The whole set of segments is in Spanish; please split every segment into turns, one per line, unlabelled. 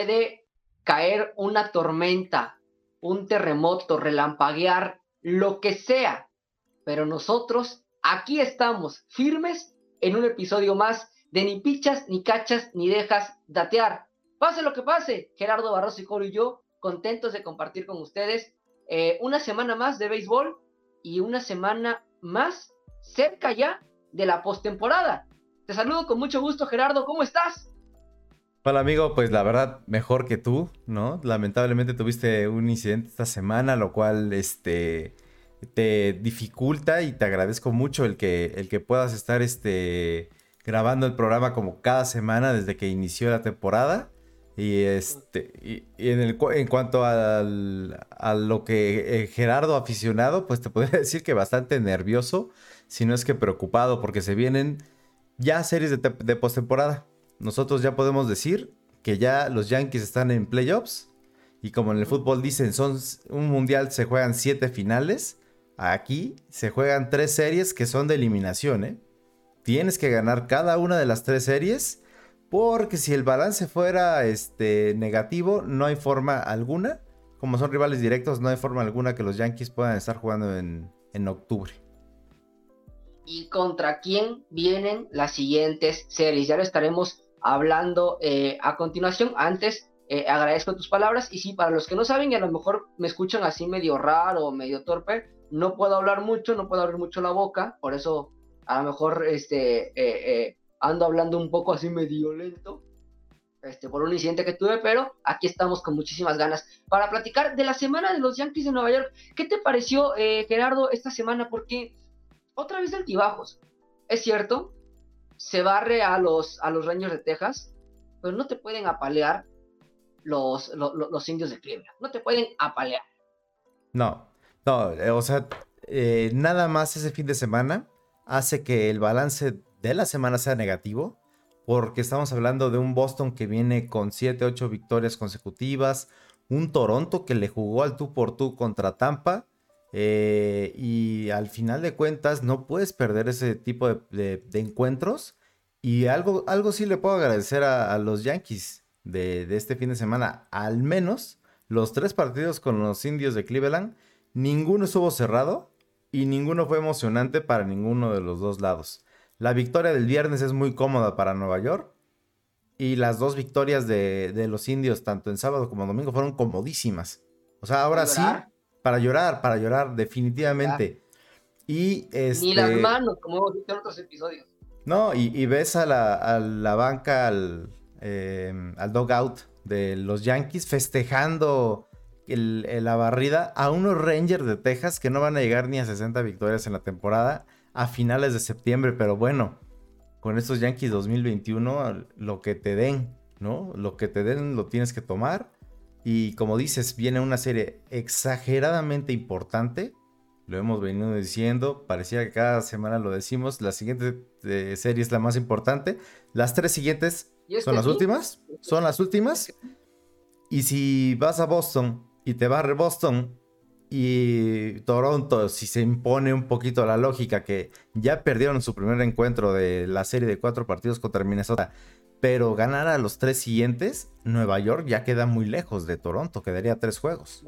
puede caer una tormenta, un terremoto, relampaguear, lo que sea. Pero nosotros aquí estamos, firmes en un episodio más de ni pichas, ni cachas, ni dejas datear. Pase lo que pase, Gerardo Barroso y Coro y yo, contentos de compartir con ustedes eh, una semana más de béisbol y una semana más cerca ya de la postemporada. Te saludo con mucho gusto, Gerardo, ¿cómo estás?
Hola amigo, pues la verdad mejor que tú, ¿no? Lamentablemente tuviste un incidente esta semana, lo cual este te dificulta y te agradezco mucho el que el que puedas estar este grabando el programa como cada semana desde que inició la temporada. Y este y, en, el, en cuanto al, a lo que eh, Gerardo aficionado, pues te podría decir que bastante nervioso, si no es que preocupado, porque se vienen ya series de, de postemporada nosotros ya podemos decir que ya los Yankees están en playoffs. Y como en el fútbol dicen, son un mundial se juegan siete finales. Aquí se juegan tres series que son de eliminación. ¿eh? Tienes que ganar cada una de las tres series. Porque si el balance fuera este, negativo, no hay forma alguna. Como son rivales directos, no hay forma alguna que los Yankees puedan estar jugando en, en octubre
y contra quién vienen las siguientes series. Ya lo estaremos hablando eh, a continuación. Antes, eh, agradezco tus palabras. Y sí, para los que no saben y a lo mejor me escuchan así medio raro o medio torpe, no puedo hablar mucho, no puedo abrir mucho la boca. Por eso, a lo mejor este, eh, ando hablando un poco así medio lento. Este, por un incidente que tuve, pero aquí estamos con muchísimas ganas para platicar de la semana de los Yankees de Nueva York. ¿Qué te pareció, Gerardo, esta semana? Porque otra vez altibajos. Es cierto, se barre a los, a los Rangers de Texas, pero no te pueden apalear los, los, indios de Cleveland. No te pueden apalear.
No, no, eh, o sea, eh, nada más ese fin de semana hace que el balance de la semana sea negativo, porque estamos hablando de un Boston que viene con 7, 8 victorias consecutivas, un Toronto que le jugó al tú por tú contra Tampa eh, y al final de cuentas no puedes perder ese tipo de, encuentros. Y algo, algo sí le puedo agradecer a, los Yankees de, este fin de semana. Al menos los tres partidos con los indios de Cleveland, ninguno estuvo cerrado y ninguno fue emocionante para ninguno de los dos lados. La victoria del viernes es muy cómoda para Nueva York. Y las dos victorias de, de los indios, tanto en sábado como en domingo, fueron comodísimas. O sea, ahora sí, para llorar, para llorar, definitivamente. Y este...
Ni las manos, como hemos dicho en otros episodios.
No, y, ves a la, banca, al, eh, al dogout de los Yankees festejando la barrida a unos Rangers de Texas que no van a llegar ni a 60 victorias en la temporada a finales de septiembre, pero bueno, con estos Yankees 2021, lo que te den, ¿no? Lo que te den lo tienes que tomar y como dices, viene una serie exageradamente importante. Lo hemos venido diciendo, parecía que cada semana lo decimos. La siguiente eh, serie es la más importante. Las tres siguientes son las últimas. Son las últimas. Y si vas a Boston y te barre Boston y Toronto, si se impone un poquito la lógica que ya perdieron su primer encuentro de la serie de cuatro partidos contra Minnesota pero ganar a los tres siguientes, Nueva York ya queda muy lejos de Toronto, quedaría tres juegos.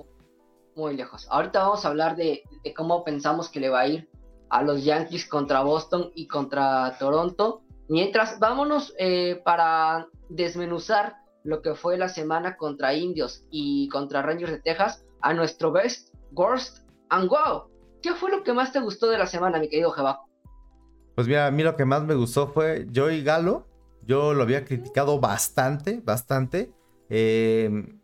Muy lejos. Ahorita vamos a hablar de, cómo pensamos que le va a ir a los Yankees contra Boston y contra Toronto. Mientras, vámonos eh, para desmenuzar lo que fue la semana contra Indios y contra Rangers de Texas a nuestro best, worst and wow. ¿Qué fue lo que más te gustó de la semana, mi querido Jebaco?
Pues mira, a mí lo que más me gustó fue Joey Galo yo lo había criticado bastante, bastante. Em,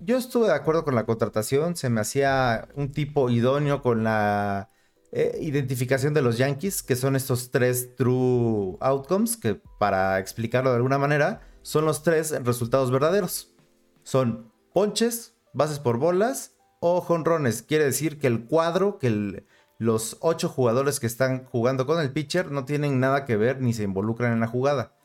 yo estuve de acuerdo con la contratación, se me hacía un tipo idóneo con la eh, identificación de los Yankees, que son estos tres true outcomes, que para explicarlo de alguna manera, son los tres resultados verdaderos. Son ponches, bases por bolas o jonrones. Quiere decir que el cuadro, que los ocho jugadores que están jugando con el pitcher no tienen nada que ver ni se involucran en la jugada.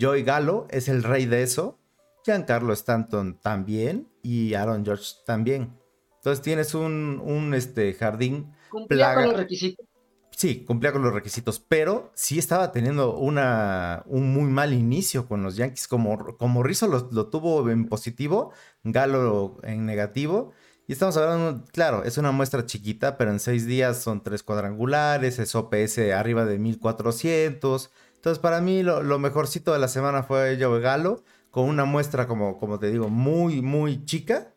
Joey Gallo es el rey de eso. Giancarlo Stanton también. Y Aaron George también. Entonces tienes un, un este, jardín.
Cumplía con los requisitos.
sí, cumplía con los requisitos, pero sí estaba teniendo una, un muy mal inicio con los Yankees. Como, como Rizzo lo, lo tuvo en positivo, Galo en negativo. Y estamos hablando, claro, es una muestra chiquita, pero en seis días son tres cuadrangulares, es OPS arriba de 1400. Entonces, para mí, lo, mejorcito de la semana fue Joe Galo, con una muestra, como, como te digo, muy, muy chica,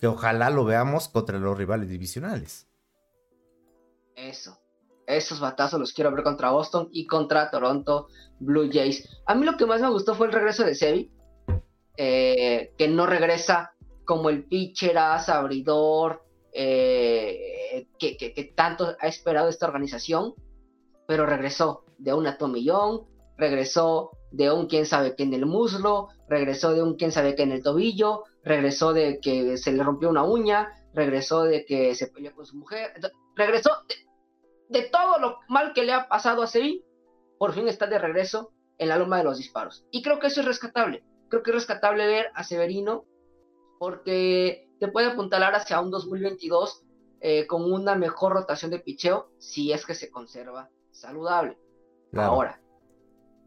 que ojalá lo veamos contra los rivales divisionales.
Eso. Esos batazos los quiero ver contra Boston y contra Toronto Blue Jays. A mí lo que más me gustó fue el regreso de Sevi, eh, que no regresa como el pitcher, abridor, eh, que, tanto ha esperado esta organización, pero regresó de una tomillón, regresó de un quién sabe qué en el muslo, regresó de un quién sabe qué en el tobillo, regresó de que se le rompió una uña, regresó de que se peleó con su mujer, regresó de, todo lo mal que le ha pasado a Sevi, por fin está de regreso en la loma de los disparos. Y creo que eso es rescatable. Creo que es rescatable ver a Severino porque te puede apuntalar hacia un 2022 eh, con una mejor rotación de picheo si es que se conserva saludable. Ahora,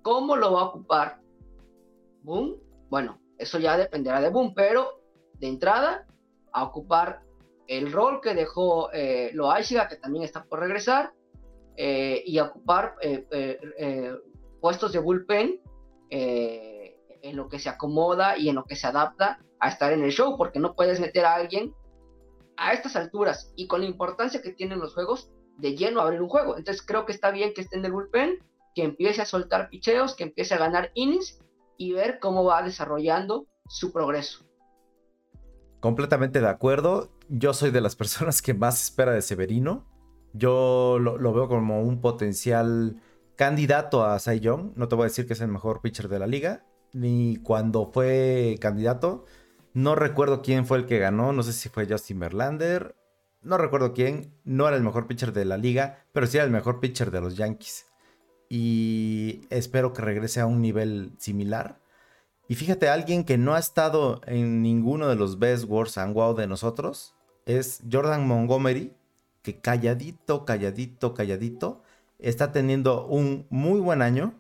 ¿cómo lo va a ocupar Boom? Bueno, eso ya dependerá de Boom, pero de entrada a ocupar el rol que dejó eh, Loaiziga, que también está por regresar, eh, y a ocupar eh, puestos de bullpen en lo que se acomoda y en lo que se adapta a estar en el show, porque no puedes meter a alguien a estas alturas y con la importancia que tienen los juegos de lleno abrir un juego. Entonces creo que está bien que esté en el bullpen, que empiece a soltar picheos, que empiece a ganar innings y ver cómo va desarrollando su progreso.
Completamente de acuerdo. Yo soy de las personas que más espera de Severino. Yo lo, veo como un potencial candidato a Cy Young. No te voy a decir que es el mejor pitcher de la liga, ni cuando fue candidato. No recuerdo quién fue el que ganó, no sé si fue Justin Verlander, no recuerdo quién, no era el mejor pitcher de la liga, pero sí era el mejor pitcher de los Yankees. Y espero que regrese a un nivel similar. Y fíjate, alguien que no ha estado en ninguno de los Best Wars and Wow de nosotros es Jordan Montgomery, que calladito, calladito, calladito, está teniendo un muy buen año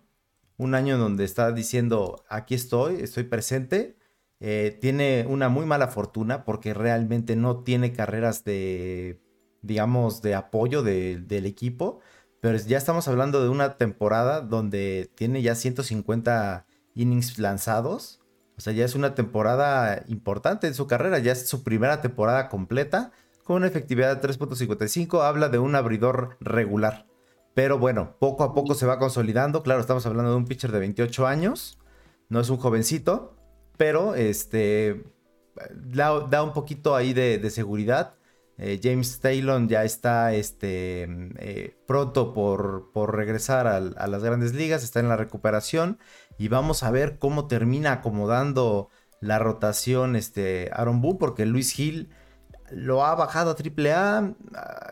un año donde está diciendo, aquí estoy, estoy presente. Eh, tiene una muy mala fortuna porque realmente no tiene carreras de, digamos, de apoyo del equipo. Pero ya estamos hablando de una temporada donde tiene ya 150 innings lanzados. O sea, ya es una temporada importante en su carrera. Ya es su primera temporada completa con una efectividad de 3.55. Habla de un abridor regular. Pero bueno, poco a poco se va consolidando. Claro, estamos hablando de un pitcher de 28 años. No es un jovencito, pero este da, un poquito ahí de, seguridad. Eh, James Taylor ya está este, eh, pronto por, por regresar a, las grandes ligas, está en la recuperación y vamos a ver cómo termina acomodando la rotación este, Aaron Boone, porque Luis Hill lo ha bajado a AAA.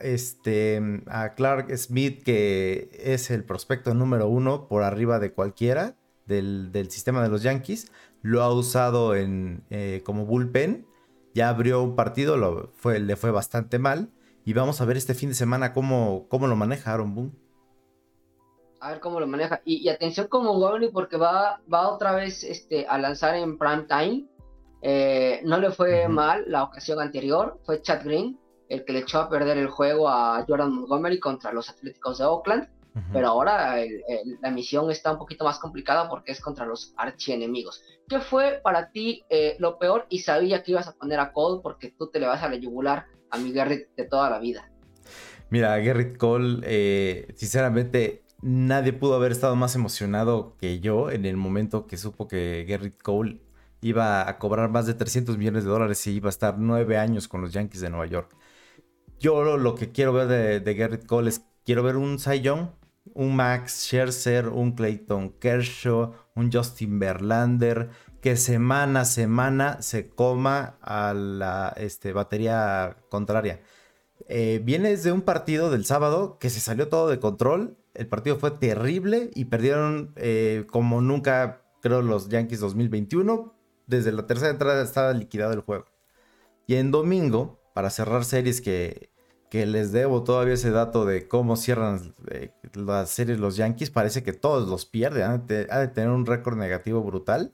Este, a Clark Smith, que es el prospecto número uno por arriba de cualquiera del, sistema de los Yankees, lo ha usado en, eh, como bullpen. Ya abrió un partido, lo fue, le fue bastante mal. Y vamos a ver este fin de semana cómo, cómo lo maneja Aaron Boone.
A ver cómo lo maneja. Y, atención con Montgomery porque va, va otra vez este, a lanzar en prime time eh, no le fue mal la ocasión anterior, fue Chad Green el que le echó a perder el juego a Jordan Montgomery contra los Atléticos de Oakland, pero ahora la misión está un poquito más complicada porque es contra los archienemigos. ¿Qué fue para ti eh, lo peor? Y sabía que ibas a poner a Cole porque tú te le vas a la yugular a mi Garrett de toda la vida.
Mira, Garrett Cole, eh, sinceramente, nadie pudo haber estado más emocionado que yo en el momento que supo que Garrett Cole iba a cobrar más de 300 millones de dólares y iba a estar nueve años con los Yankees de Nueva York. Yo lo, que quiero ver de, de, Garrett Cole es, quiero ver un Cy Young, un Max Scherzer, un Clayton Kershaw, un Justin Verlander, que semana a semana se coma a la este, batería contraria. Eh, vienes de un partido del sábado que se salió todo de control. El partido fue terrible y perdieron eh, como nunca, creo, los Yankees 2021 desde la tercera entrada estaba liquidado el juego. Y en domingo, para cerrar series que, que les debo todavía ese dato de cómo cierran eh, las series los Yankees. Parece que todos los pierden. Ha de, tener un récord negativo brutal.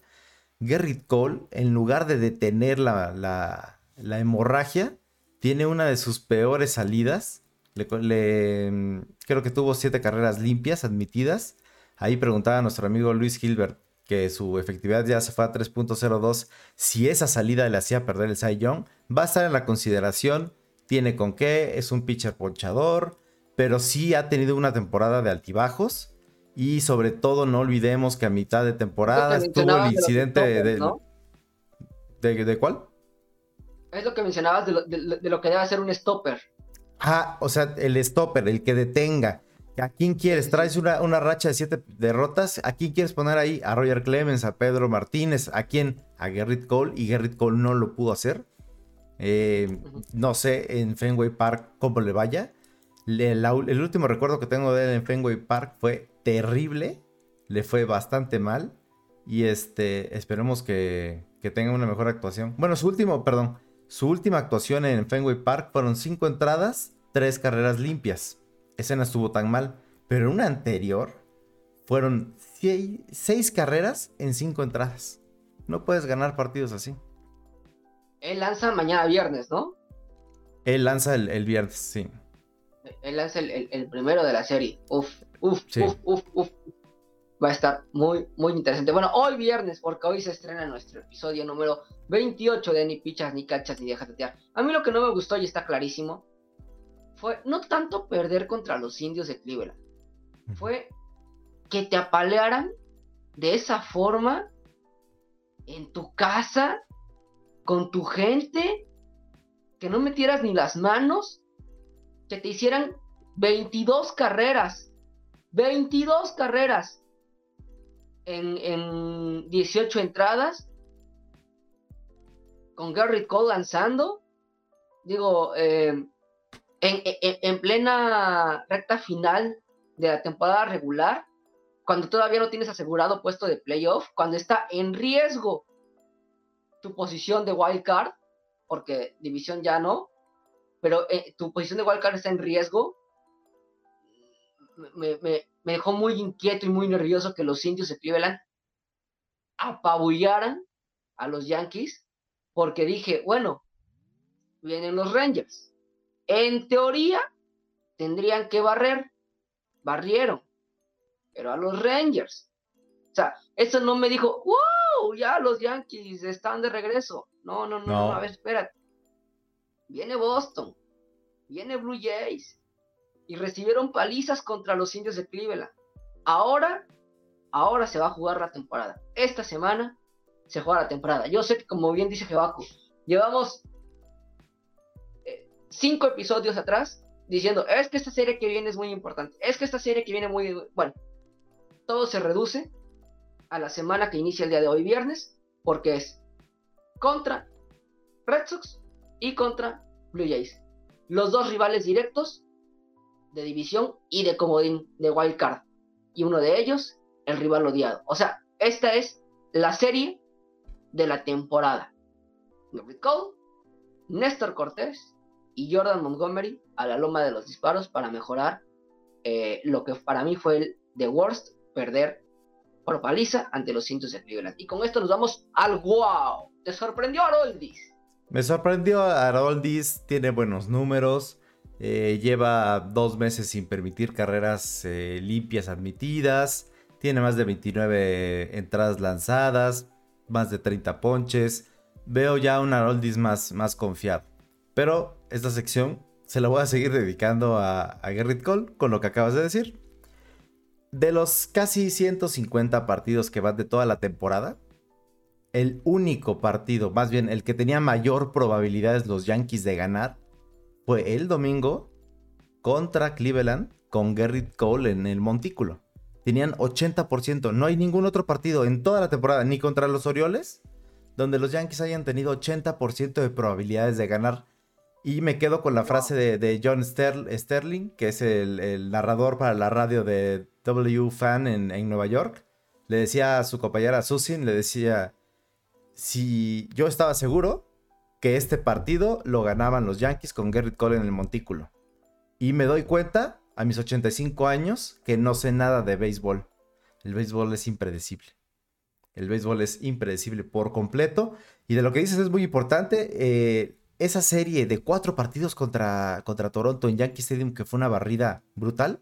Gerrit Cole, en lugar de detener la, la, hemorragia, tiene una de sus peores salidas. Le, creo que tuvo siete carreras limpias admitidas. Ahí preguntaba a nuestro amigo Luis Gilbert que su efectividad ya se fue a 3.02. Si esa salida le hacía perder el Cy Young, va a estar en la consideración. Tiene con qué, es un pitcher ponchador, pero sí ha tenido una temporada de altibajos. Y sobre todo, no olvidemos que a mitad de temporada tuvo el incidente de, de, cuál?
Es lo que mencionabas de lo, que debe hacer un stopper.
Ah, o sea, el stopper, el que detenga. ¿A quién quieres? ¿Traes una, una, racha de siete derrotas? ¿A quién quieres poner ahí? ¿A Roger Clemens? ¿A Pedro Martínez? ¿A quién? A Gerrit Cole. Y Gerrit Cole no lo pudo hacer. Eh, no sé en Fenway Park cómo le vaya. el último recuerdo que tengo de él en Fenway Park fue terrible. Le fue bastante mal. Y este, esperemos que, que tenga una mejor actuación. Bueno, su último, perdón. Su última actuación en Fenway Park fueron cinco entradas, tres carreras limpias esa no estuvo tan mal. Pero en una anterior fueron seis, carreras en cinco entradas. No puedes ganar partidos así.
Él lanza mañana viernes, ¿no?
Él lanza el, viernes, sí.
Él lanza el, primero de la serie. Uf, uf, uf, uf, uf. Va a estar muy, muy interesante. Bueno, hoy viernes, porque hoy se estrena nuestro episodio número 28 de Ni Pichas, Ni Cachas, Ni Deja Tetear. A mí lo que no me gustó y está clarísimo fue no tanto perder contra los indios de Cleveland, fue que te apalearan de esa forma en tu casa, con tu gente, que no metieras ni las manos, que te hicieran 22 carreras, 22 carreras en, en 18 entradas, con Gary Cole lanzando. Digo, eh, en, plena recta final de la temporada regular, cuando todavía no tienes asegurado puesto de playoff, cuando está en riesgo tu posición de wild card, porque división ya no, pero eh, tu posición de wild card está en riesgo, me, dejó muy inquieto y muy nervioso que los indios de Cleveland apabullaran a los Yankees, porque dije, bueno, vienen los Rangers en teoría, tendrían que barrer. Barrieron. Pero a los Rangers. O sea, eso no me dijo, wow, ya los Yankees están de regreso. No, no, no, no. a ver, espérate. Viene Boston. Viene Blue Jays. Y recibieron palizas contra los indios de Cleveland. Ahora, ahora se va a jugar la temporada. Esta semana se juega la temporada. Yo sé que, como bien dice Jebaco, llevamos cinco episodios atrás diciendo, es que esta serie que viene es muy importante, es que esta serie que viene muy... Bueno, todo se reduce a la semana que inicia el día de hoy viernes, porque es contra Red Sox y contra Blue Jays. Los dos rivales directos de división y de comodín de wild card. Y uno de ellos, el rival odiado. O sea, esta es la serie de la temporada. Cole, Néstor Cortés y Jordan Montgomery a la loma de los disparos para mejorar eh, lo que para mí fue el The Worst, perder por paliza ante los cientos de Cleveland. Y con esto nos vamos al wow. ¿Te sorprendió Haroldis?
Me sorprendió Haroldis, tiene buenos números. Eh, lleva dos meses sin permitir carreras eh, limpias admitidas. Tiene más de 29 entradas lanzadas, más de 30 ponches. Veo ya un Haroldis más, más confiado. Pero esta sección se la voy a seguir dedicando a, a Gerrit Cole con lo que acabas de decir. De los casi 150 partidos que van de toda la temporada, el único partido, más bien el que tenía mayor probabilidades los Yankees de ganar, fue el domingo contra Cleveland con Gerrit Cole en el montículo. Tenían 80%. No hay ningún otro partido en toda la temporada, ni contra los Orioles, donde los Yankees hayan tenido 80% de probabilidades de ganar y me quedo con la frase de, John Sterling, que es el, narrador para la radio de W Fan en, Nueva York. Le decía a su compañera Susin, le decía, si yo estaba seguro que este partido lo ganaban los Yankees con Garrett Cole en el montículo. Y me doy cuenta, a mis 85 años, que no sé nada de béisbol. El béisbol es impredecible. El béisbol es impredecible por completo. Y de lo que dices es muy importante. Eh, esa serie de cuatro partidos contra, contra Toronto en Yankee Stadium, que fue una barrida brutal,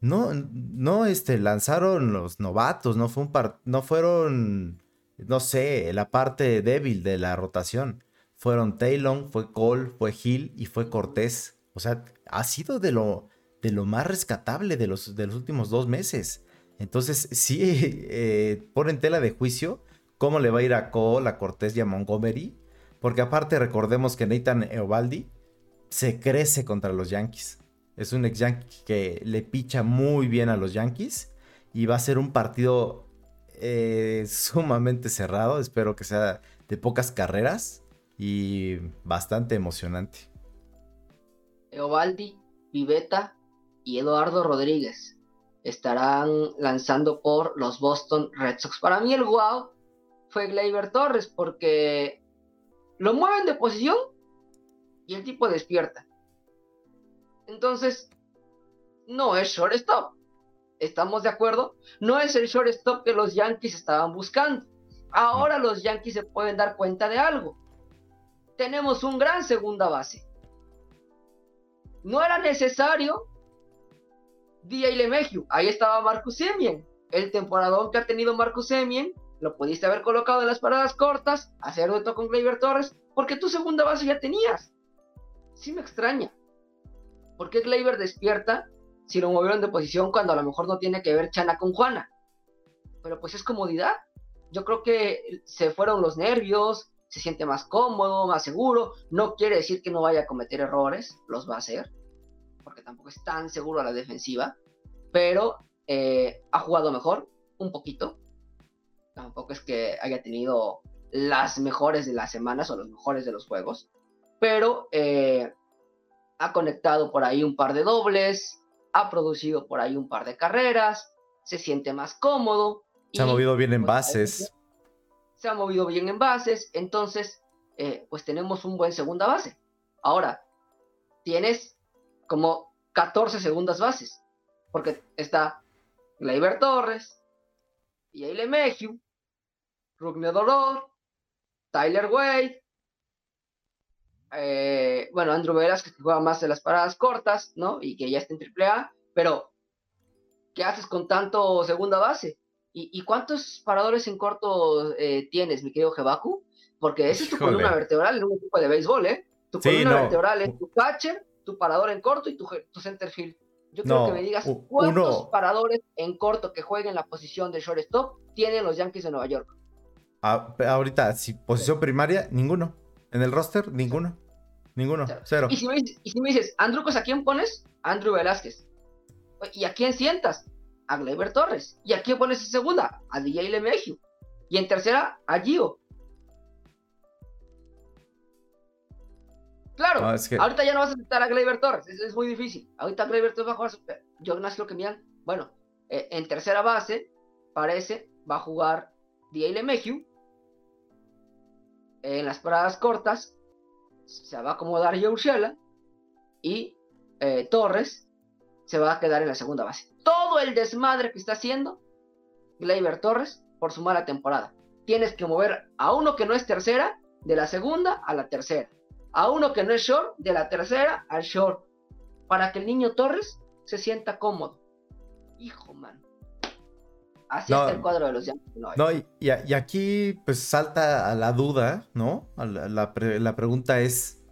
no, no este, lanzaron los novatos, no, fue un no fueron, no sé, la parte débil de la rotación. Fueron Taylor, fue Cole, fue Hill y fue Cortés. O sea, ha sido de lo, de lo más rescatable de los, de los últimos dos meses. Entonces, sí eh, ponen tela de juicio cómo le va a ir a Cole, a Cortés y a Montgomery porque aparte recordemos que Nathan Eovaldi se crece contra los Yankees. Es un ex Yankee que le picha muy bien a los Yankees y va a ser un partido eh, sumamente cerrado. Espero que sea de pocas carreras y bastante emocionante.
Eovaldi, Viveta y Eduardo Rodríguez estarán lanzando por los Boston Red Sox. Para mí el wow fue Gleyber Torres porque lo mueven de posición y el tipo despierta. Entonces, no es shortstop. ¿Estamos de acuerdo? No es el shortstop que los Yankees estaban buscando. Ahora los Yankees se pueden dar cuenta de algo. Tenemos un gran segunda base. No era necesario Dia y. Ahí estaba Marcus Semien. El temporadón que ha tenido Marcus Semien lo pudiste haber colocado en las paradas cortas, hacer dueto con Gleyber Torres, porque tu segunda base ya tenías. Sí me extraña. ¿Por qué Gleyber despierta si lo movieron de posición cuando a lo mejor no tiene que ver Chana con Juana? Pero pues es comodidad. Yo creo que se fueron los nervios, se siente más cómodo, más seguro. No quiere decir que no vaya a cometer errores, los va a hacer, porque tampoco es tan seguro a la defensiva, pero eh, ha jugado mejor, un poquito, Tampoco es que haya tenido las mejores de las semanas o los mejores de los juegos. Pero eh, ha conectado por ahí un par de dobles, ha producido por ahí un par de carreras, se siente más cómodo.
Se ha movido bien en pues, bases.
Se ha movido bien en bases, entonces eh, pues tenemos un buen segunda base. Ahora, tienes como 14 segundas bases, porque está Gleyber Torres, y Aile Mejiu, Rugner Dolor, Tyler Wade, eh, bueno, Andrew Velas, que juega más de las paradas cortas, ¿no? Y que ya está en AAA, pero ¿qué haces con tanto segunda base? ¿Y, cuántos paradores en corto eh, tienes, mi querido Jebaku? Porque ese es tu columna vertebral en un equipo de béisbol, ¿eh? Tu columna vertebral es tu catcher, tu parador en corto y tu, tu center field. Yo quiero que me digas cuántos paradores en corto que jueguen la posición de shortstop tienen los Yankees de Nueva York
ahorita, si posición primaria, ninguno. En el roster, ninguno. Ninguno, cero.
Y si me, dices, Andrew, pues, ¿a quién pones? Andrew Velázquez. ¿Y a quién sientas? A Gleyber Torres. ¿Y a quién pones en segunda? A DJ LeMegio. Y en tercera, a Gio. Claro, ahorita ya no vas a aceptar a Gleyber Torres, es, muy difícil. Ahorita Gleyber Torres va a jugar. Yo no sé lo que miran. Bueno, eh, en tercera base, parece, va a jugar DJ LeMegio en las paradas cortas se va a acomodar Urshela y eh, Torres se va a quedar en la segunda base. Todo el desmadre que está haciendo Gleyber Torres por su mala temporada. Tienes que mover a uno que no es tercera, de la segunda a la tercera. A uno que no es short, de la tercera al short. Para que el niño Torres se sienta cómodo. Hijo, man. Así está el cuadro de los Yankees.
No, y, aquí pues salta a la duda, ¿no? La, pregunta es,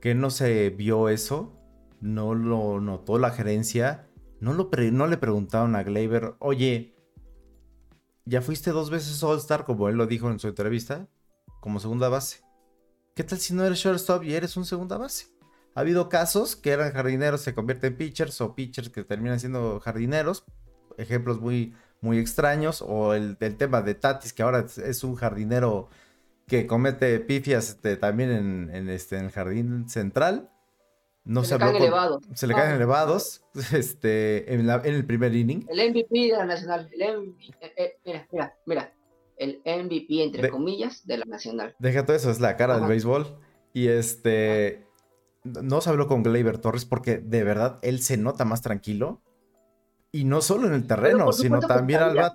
¿qué no se vio eso? ¿No lo notó la gerencia? ¿No, lo no le preguntaron a Gleyber, oye, ya fuiste dos veces All-Star, como él lo dijo en su entrevista, como segunda base? ¿Qué tal si no eres shortstop y eres un segunda base? Ha habido casos que eran jardineros, se convierten en pitchers o pitchers que terminan siendo jardineros ejemplos muy, muy extraños, o el, tema de Tatis, que ahora es, un jardinero que comete pifias este, también en, este, en el jardín central. No se, le caen elevados. Se le caen elevados este, en, el primer inning.
El MVP de la Nacional. Eh, eh, mira, mira, mira. El MVP, entre comillas, de la Nacional.
Deja todo eso, es la cara del béisbol. Y este. no se habló con Gleyber Torres porque de verdad él se nota más tranquilo. Y no solo en el terreno, sino también al bat.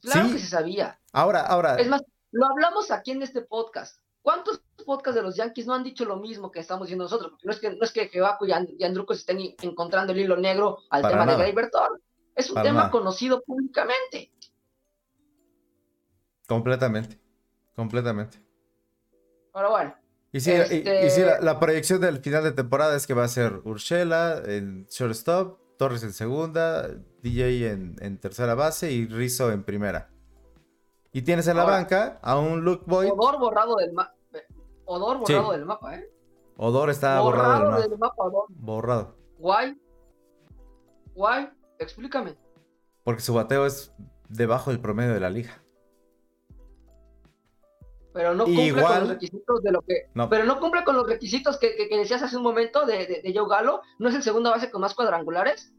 Claro que se sabía.
Ahora, ahora.
Es más, lo hablamos aquí en este podcast. ¿Cuántos podcasts de los Yankees no han dicho lo mismo que estamos diciendo nosotros? Porque no es que, no es que y, Andruco se estén encontrando el hilo negro al tema de Gleyber Torres. Es un tema conocido públicamente.
Completamente. Completamente.
Pero bueno.
Y sí, este la, proyección del final de temporada es que va a ser Urshela en shortstop, Torres en segunda, DJ en, tercera base y Rizzo en primera. Y tienes en la banca a un Luke Boyd.
Odor borrado del mapa. Odor borrado del mapa, ¿eh?
Odor está borrado,
del mapa.
Borrado.
Guay. Guay. Explícame.
Porque su bateo es debajo del promedio de la liga.
Pero no cumple con los requisitos de lo que. Pero no cumple con los requisitos que, decías hace un momento de, de, Joe Galo. ¿No es el segundo base con más cuadrangulares?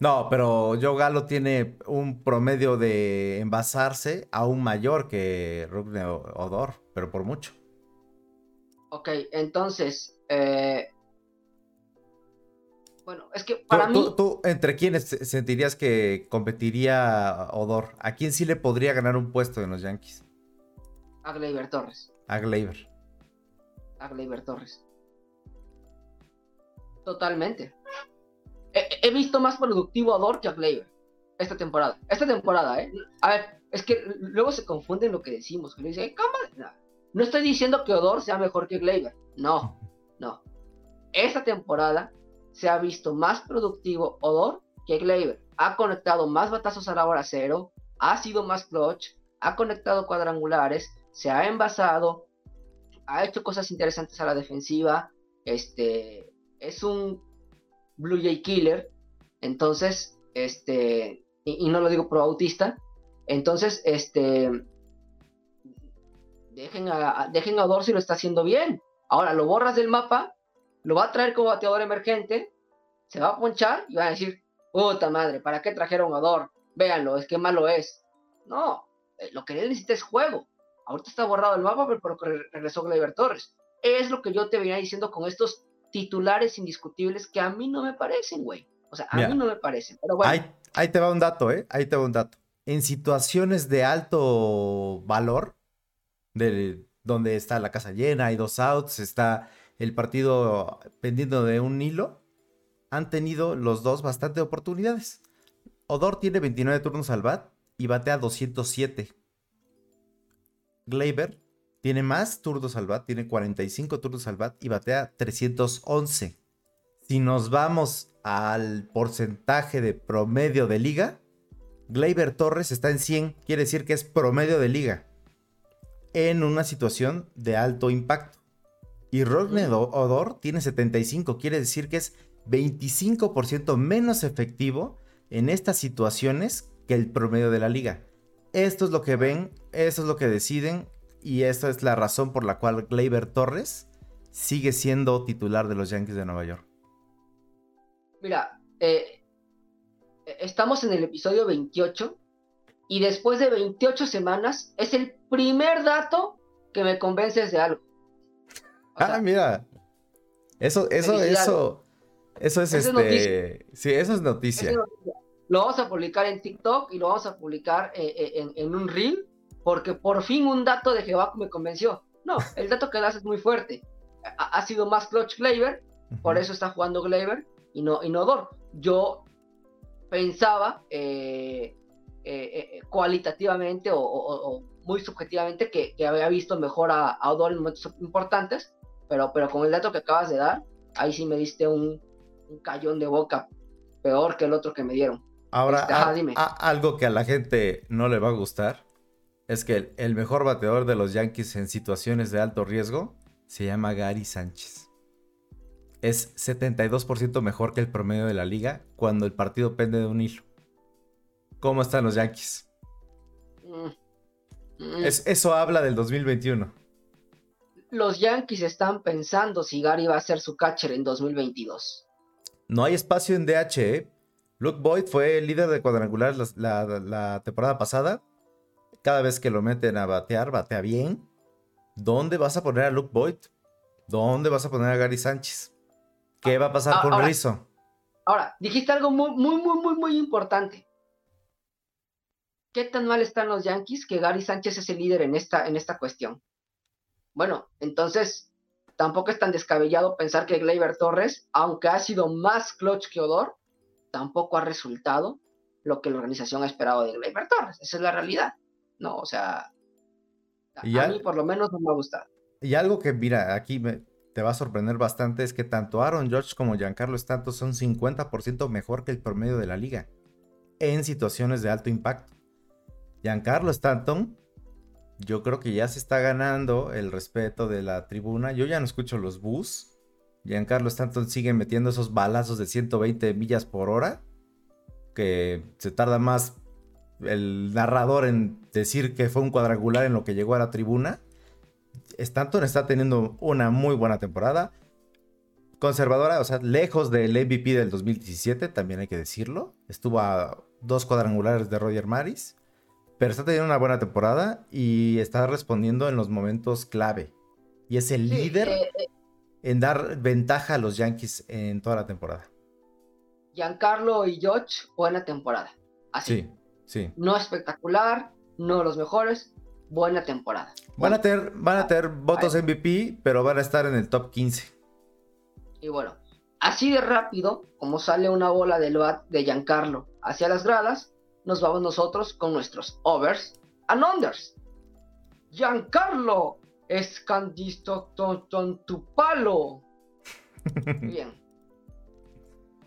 No, pero Joe Galo tiene un promedio de envasarse aún mayor que Rugne Odor, pero por mucho.
Ok, entonces, eh, bueno, es que para mí.
Tú, entre quiénes sentirías que competiría Odor? ¿A quién sí le podría ganar un puesto en los Yankees?
A Gleyber Torres.
A Gleyber.
A Gleyber Torres. Totalmente. He, visto más productivo a Odor que a Gleyber esta temporada. Esta temporada, ¿eh? A ver, es que luego se confunden lo que decimos. Que dice, No estoy diciendo que Odor sea mejor que Gleyber. No, no. Esta temporada se ha visto más productivo Odor que Gleyber. Ha conectado más batazos a la hora cero, ha sido más clutch, ha conectado cuadrangulares, se ha envasado, ha hecho cosas interesantes a la defensiva. Este es un Blue Jay Killer. Entonces, este, y, no lo digo pro autista. Entonces, este, dejen a, dejen a Odor si lo está haciendo bien. Ahora lo borras del mapa lo va a traer como bateador emergente, se va a ponchar y va a decir, puta madre, ¿para qué trajeron a Dor? Véanlo, es que malo es. No, eh, lo que él necesita es juego. Ahorita está borrado el mapa, pero regresó Gleyber Torres. Es lo que yo te venía diciendo con estos titulares indiscutibles que a mí no me parecen, güey. O sea, a mí no me parecen. Pero bueno.
ahí, ahí, te va un dato, ¿eh? Ahí te va un dato. En situaciones de alto valor, de, donde está la casa llena, hay dos outs, está el partido pendiendo de un hilo, han tenido los dos bastante oportunidades. Odor tiene 29 turnos al bat y batea 207. Gleyber tiene más turnos al bat, tiene 45 turnos al bat y batea 311. Si nos vamos al porcentaje de promedio de liga, Gleyber Torres está en 100, quiere decir que es promedio de liga en una situación de alto impacto. Y Rodney Odor tiene 75, quiere decir que es 25% menos efectivo en estas situaciones que el promedio de la liga. Esto es lo que ven, esto es lo que deciden y esta es la razón por la cual Gleyber Torres sigue siendo titular de los Yankees de Nueva York.
Mira, eh, estamos en el episodio 28 y después de 28 semanas es el primer dato que me convences de algo
ah, mira. Eso, eso, eso. Eso es este. sí, eso es noticia.
Lo vamos a publicar en TikTok y lo vamos a publicar eh, eh, en, un reel, porque por fin un dato de Jehová me convenció. No, el dato que das es muy fuerte. Ha, sido más clutch Gleyber, por eso está jugando Gleyber y no, y no Dor. Yo pensaba eh, cualitativamente o, muy subjetivamente que, había visto mejor a, a Odor en momentos importantes, pero, pero con el dato que acabas de dar, ahí sí me diste un, un cayón de boca peor que el otro que me dieron.
Ahora, algo que a la gente no le va a gustar es que el, mejor bateador de los Yankees en situaciones de alto riesgo se llama Gary Sánchez. Es 72% mejor que el promedio de la liga cuando el partido pende de un hilo. ¿Cómo están los Yankees? Mm, mm. eso habla del 2021
los Yankees están pensando si Gary va a ser su catcher en 2022.
No hay espacio en DH. ¿eh? Luke Boyd fue el líder de cuadrangulares la, temporada pasada. Cada vez que lo meten a batear, batea bien. ¿Dónde vas a poner a Luke Boyd? ¿Dónde vas a poner a Gary Sánchez? ¿Qué va a pasar
Ah,
con
ahora-
Rizzo?
Ahora, dijiste algo muy, muy, muy, muy, muy importante. ¿Qué tan mal están los Yankees que Gary Sánchez es el líder en esta, en esta cuestión? Bueno, entonces tampoco es tan descabellado pensar que Gleyber Torres, aunque ha sido más clutch que Odor, tampoco ha resultado lo que la organización ha esperado de Gleyber Torres. Esa es la realidad. No, o sea, a,
Y
a mí por lo menos no me ha gustado.
Y algo que, mira, aquí me- te va a sorprender bastante es que tanto Aaron George como Giancarlo Stanton son 50% mejor que el promedio de la liga en situaciones de alto impacto. Giancarlo Stanton, yo creo que ya se está ganando el respeto de la tribuna. Yo ya no escucho los bus. Giancarlo Stanton sigue metiendo esos balazos de 120 millas por hora, que se tarda más el narrador en decir que fue un cuadrangular en lo que llegó a la tribuna. Stanton está teniendo una muy buena temporada. Conservadora, o sea, lejos del MVP del 2017, también hay que decirlo. Estuvo a dos cuadrangulares de Roger Maris. Pero está teniendo una buena temporada y está respondiendo en los momentos clave. Y es el
Sí,
líder
eh, eh,
en dar ventaja a los Yankees en toda la temporada.
Giancarlo y George, buena temporada. Así.
Sí, sí.
No espectacular, no los mejores, buena temporada.
Van a tener, van a tener votos MVP, pero van a estar en el top 15.
Y bueno, así de rápido, como sale una bola del bat de Giancarlo hacia las gradas, nos vamos nosotros con nuestros overs and unders. Giancarlo es candisto ton, ton, tu palo. Bien.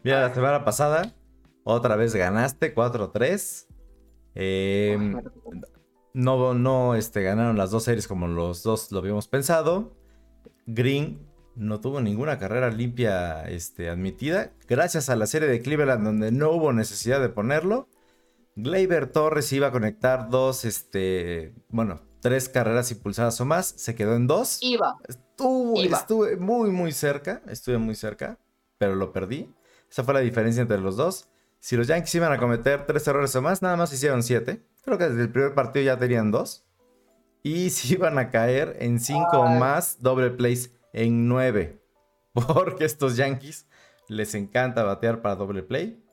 Mira, la semana pasada, otra vez ganaste 4-3. Eh, no, no este, ganaron las dos series como los dos lo habíamos pensado. Green no tuvo ninguna carrera limpia este, admitida. Gracias a la serie de Cleveland donde no hubo necesidad de ponerlo. Gleyber Torres iba a conectar dos, este, bueno, tres carreras impulsadas o más. Se quedó en dos.
Iba.
Estuvo,
Iba.
estuve muy, muy cerca. Estuve muy cerca, pero lo perdí. Esa fue la diferencia entre los dos. Si los Yankees iban a cometer tres errores o más, nada más hicieron siete. Creo que desde el primer partido ya tenían dos. Y si iban a caer en cinco o más, doble plays en nueve. Porque estos Yankees les encanta batear para doble play.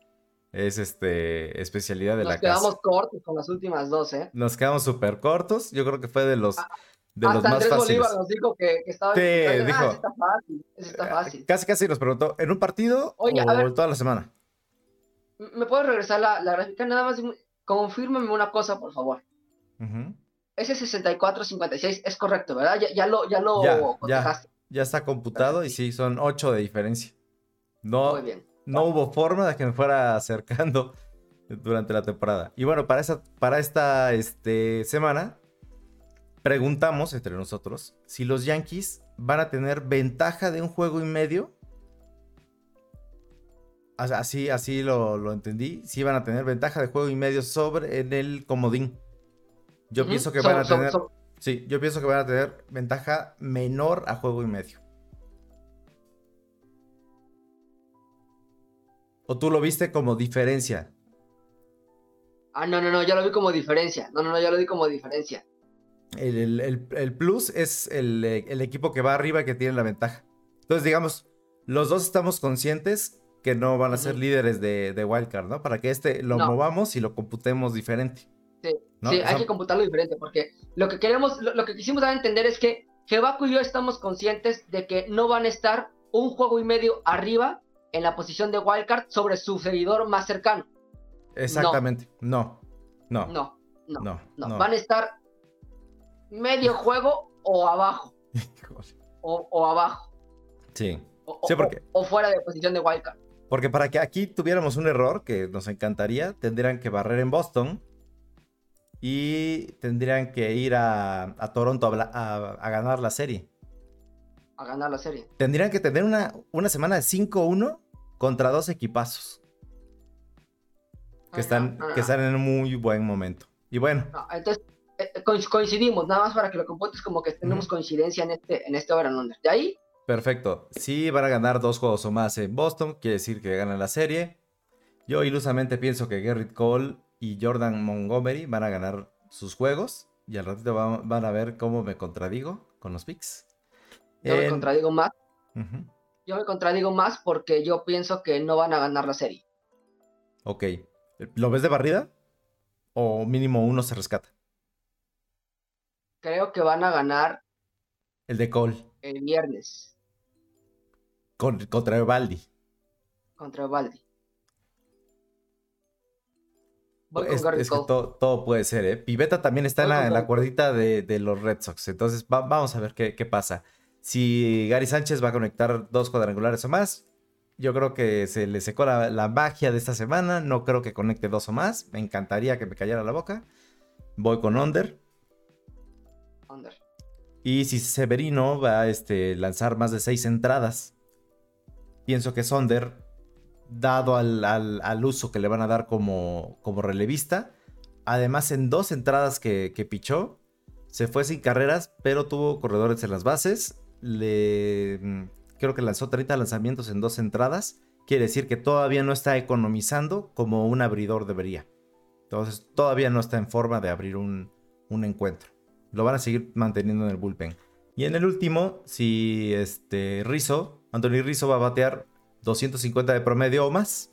Es este especialidad de
Nos
la
quedamos
casa.
cortos con las últimas dos, ¿eh?
Nos quedamos súper cortos. Yo creo que fue de los, de los más
Andrés
fáciles.
Bolívar nos dijo que, que estaba.
Sí,
Ah,
dijo.
ese está fácil. está fácil.
Casi casi nos preguntó, ¿en un partido
Oye,
o
a ver.
toda la semana?
¿Me puedes regresar la, la gráfica? Nada más, dime- confírmame una cosa, por favor.
Ujú.
Ese 64-56 es correcto, ¿verdad? Ya, ya lo, ya lo
Ya,
cotejaste.
Ya está computado y sí, son 8 de diferencia. No,
Muy bien.
No hubo forma de que me fuera acercando durante la temporada. Y bueno, para, esa, para esta este, semana, preguntamos entre nosotros si los Yankees van a tener ventaja de un juego y medio. As- Así, así lo, lo entendí. Si van a tener ventaja de juego y medio sobre en el comodín. Yo pienso que
So-
van a
so-
tener.
so-
Sí, yo pienso que van a tener ventaja menor a juego y medio. ¿O tú lo viste como diferencia?
Ah, no, no, no, ya lo vi como diferencia. No, no, no, ya lo vi como diferencia.
El, el- el- el plus es el, el equipo que va arriba que tiene la ventaja. Entonces, digamos, los dos estamos conscientes que no van a ser líderes de, de Wildcard, ¿no? Para que este lo
No.
movamos y lo computemos diferente.
Sí,
¿no?
sí,
O
hay que computarlo diferente, porque lo que queremos, lo, lo que quisimos dar a entender es que Jebaco y yo estamos conscientes de que no van a estar un juego y medio arriba en la posición de Wildcard sobre su seguidor más cercano.
Exactamente. No. No.
No, no,
No.
no.
no.
Van a estar medio juego o abajo, o, o abajo,
Sí.
o,
Sí, porque-
o fuera de posición de Wildcard.
Porque para que aquí tuviéramos un error, que nos encantaría, tendrían que barrer en Boston y tendrían que ir a, a Toronto a, a- a ganar la serie.
A ganar la serie.
Tendrían que tener una, una semana de 5-1 contra dos equipazos que están,
Ajá,
que están en un muy buen momento. Y bueno,
No, entonces, eh, eh, coinc- coincidimos, nada más para que lo computes como que tenemos coincidencia en este, en este over and under. De ahí,
perfecto. Si van a ganar dos juegos o más en Boston, quiere decir que ganan la serie. Yo ilusamente pienso que Garrett Cole y Jordan Montgomery van a ganar sus juegos. Y al ratito va- van a ver cómo me contradigo con los picks.
Yo me contradigo más. Yo me contradigo más porque yo pienso que no van a ganar la serie.
Ok. ¿Lo ves de barrida? ¿O mínimo uno se rescata?
Creo que van a ganar.
El de Cole.
El viernes.
Con, contra Evaldi.
Contra Evaldi.
es, que todo, puede ser, ¿eh? Piveta también está en la, cuerdita de, los Red Sox. Entonces, vamos a ver qué, qué, pasa. Si Gary Sánchez va a conectar dos cuadrangulares o más, yo creo que se le secó la, magia de esta semana. No creo que conecte dos o más. Me encantaría que me callara la boca. Voy con Under.
Under.
Y si Severino va a este, lanzar más de seis entradas, pienso que es Under dado al, uso que le van a dar como, como relevista. Además, en dos entradas que, pichó, se fue sin carreras, pero tuvo corredores en las bases. Le, mm, creo que lanzó 30 lanzamientos en dos entradas. Quiere decir que todavía no está economizando como un abridor debería. Entonces, todavía no está en forma de abrir un, un encuentro. Lo van a seguir manteniendo en el bullpen. Y en el último, si este Rizzo, Anthony Rizzo va a batear 250 de promedio o más.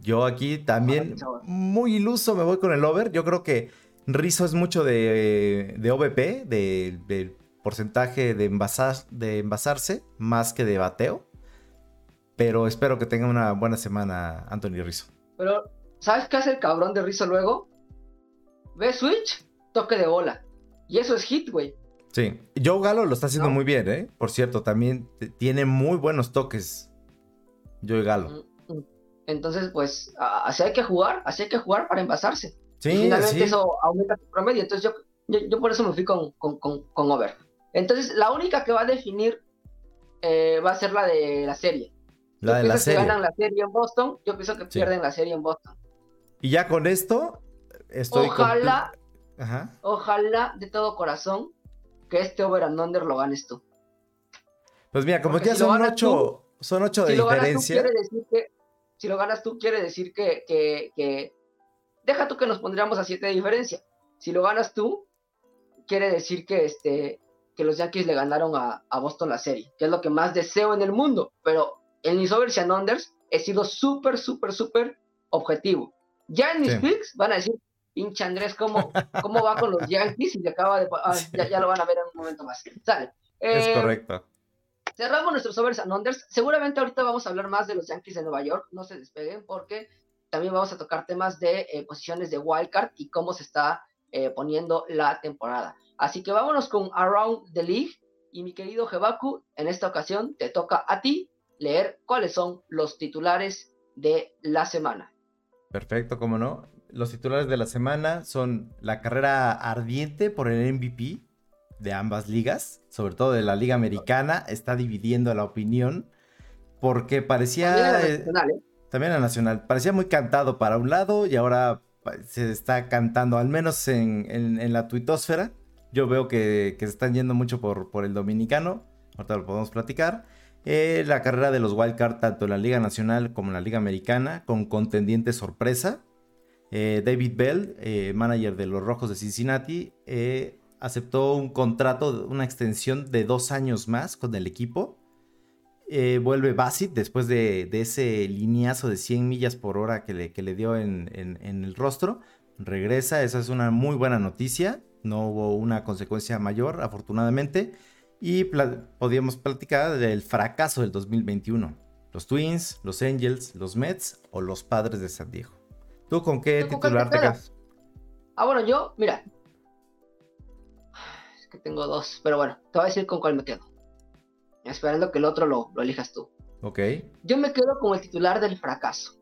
Yo aquí también, muy iluso, me voy con el over. Yo creo que Rizzo es mucho de, de OVP, de, porcentaje de, envasar, de envasarse, más que de bateo. Pero espero que tenga una buena semana Anthony Rizzo.
Pero, ¿sabes qué hace el cabrón de Rizzo luego? Ve switch, toque de bola. Y eso es hit, güey.
Sí, Joe Galo lo está haciendo muy bien, ¿eh? Por cierto, también tiene muy buenos toques yo y Galo. Mm,
mm. Entonces, pues, así hay que jugar, así hay que jugar para envasarse. Sí, finalmente eso aumenta tu promedio. Entonces, yo, yo, por eso me fui con, con, con, Over. Entonces, la única que va a definir eh, va a ser la de la serie.
La de la serie.
que ganan la serie en Boston, yo pienso que pierden la serie en Boston.
Y ya con esto, estoy.
Ojalá, ojalá de todo corazón que este over and under lo ganes tú.
Pues mira, como ya son ocho, son ocho de diferencia.
si lo ganas tú, quiere decir que, que, Deja tú que nos pondríamos a siete de diferencia. Si lo ganas tú, quiere decir que, este, que los Yankees le ganaron a, Boston la serie, que es lo que más deseo en el mundo. Pero en mis overs y unders he sido súper, súper, súper objetivo. Ya en mis picks van a decir, pinche Andrés, ¿cómo, ¿cómo va con los Yankees? Y acaba de... Ah, ya, lo van a ver en un momento más. Sale.
es eh, correcto.
Cerramos nuestros overs and unders. Seguramente ahorita vamos a hablar más de los Yankees de Nueva York. No se despeguen porque también vamos a tocar temas de eh, posiciones de wildcard y cómo se está eh, poniendo la temporada. Así que vámonos con Around the League. Y mi querido Jebaku, en esta ocasión te toca a ti leer cuáles son los titulares de la semana.
Perfecto, cómo no. Los titulares de la semana son la carrera ardiente por el MVP, de ambas ligas, sobre todo de la liga americana, está dividiendo la opinión porque parecía... También la nacional, ¿eh? También la nacional. Parecía muy cantado para un lado y ahora se está cantando, al menos en, la tuitosfera. Yo veo que, se están yendo mucho por, el dominicano. Ahorita lo podemos platicar. Eh, la carrera de los wildcard, tanto en la Liga Nacional como en la Liga Americana, con contendiente sorpresa. Eh, David Bell, manager de los Rojos de Cincinnati, aceptó un contrato, una extensión de dos años más con el equipo. Eh, vuelve Basit después de, ese lineazo de 100 millas por hora que le, que le dio en, el rostro. Regresa, esa es una muy buena noticia. No hubo una consecuencia mayor, afortunadamente. Y podíamos platicar del fracaso del 2021. Los Twins, los Angels, los Mets o los Padres de San Diego. ¿Tú con qué titular te quedas?
Ah, bueno, yo, mira, que tengo dos, pero bueno, te voy a decir con cuál me quedo. Esperando que el otro lo, lo elijas tú.
Ok.
Yo me quedo con el titular del fracaso.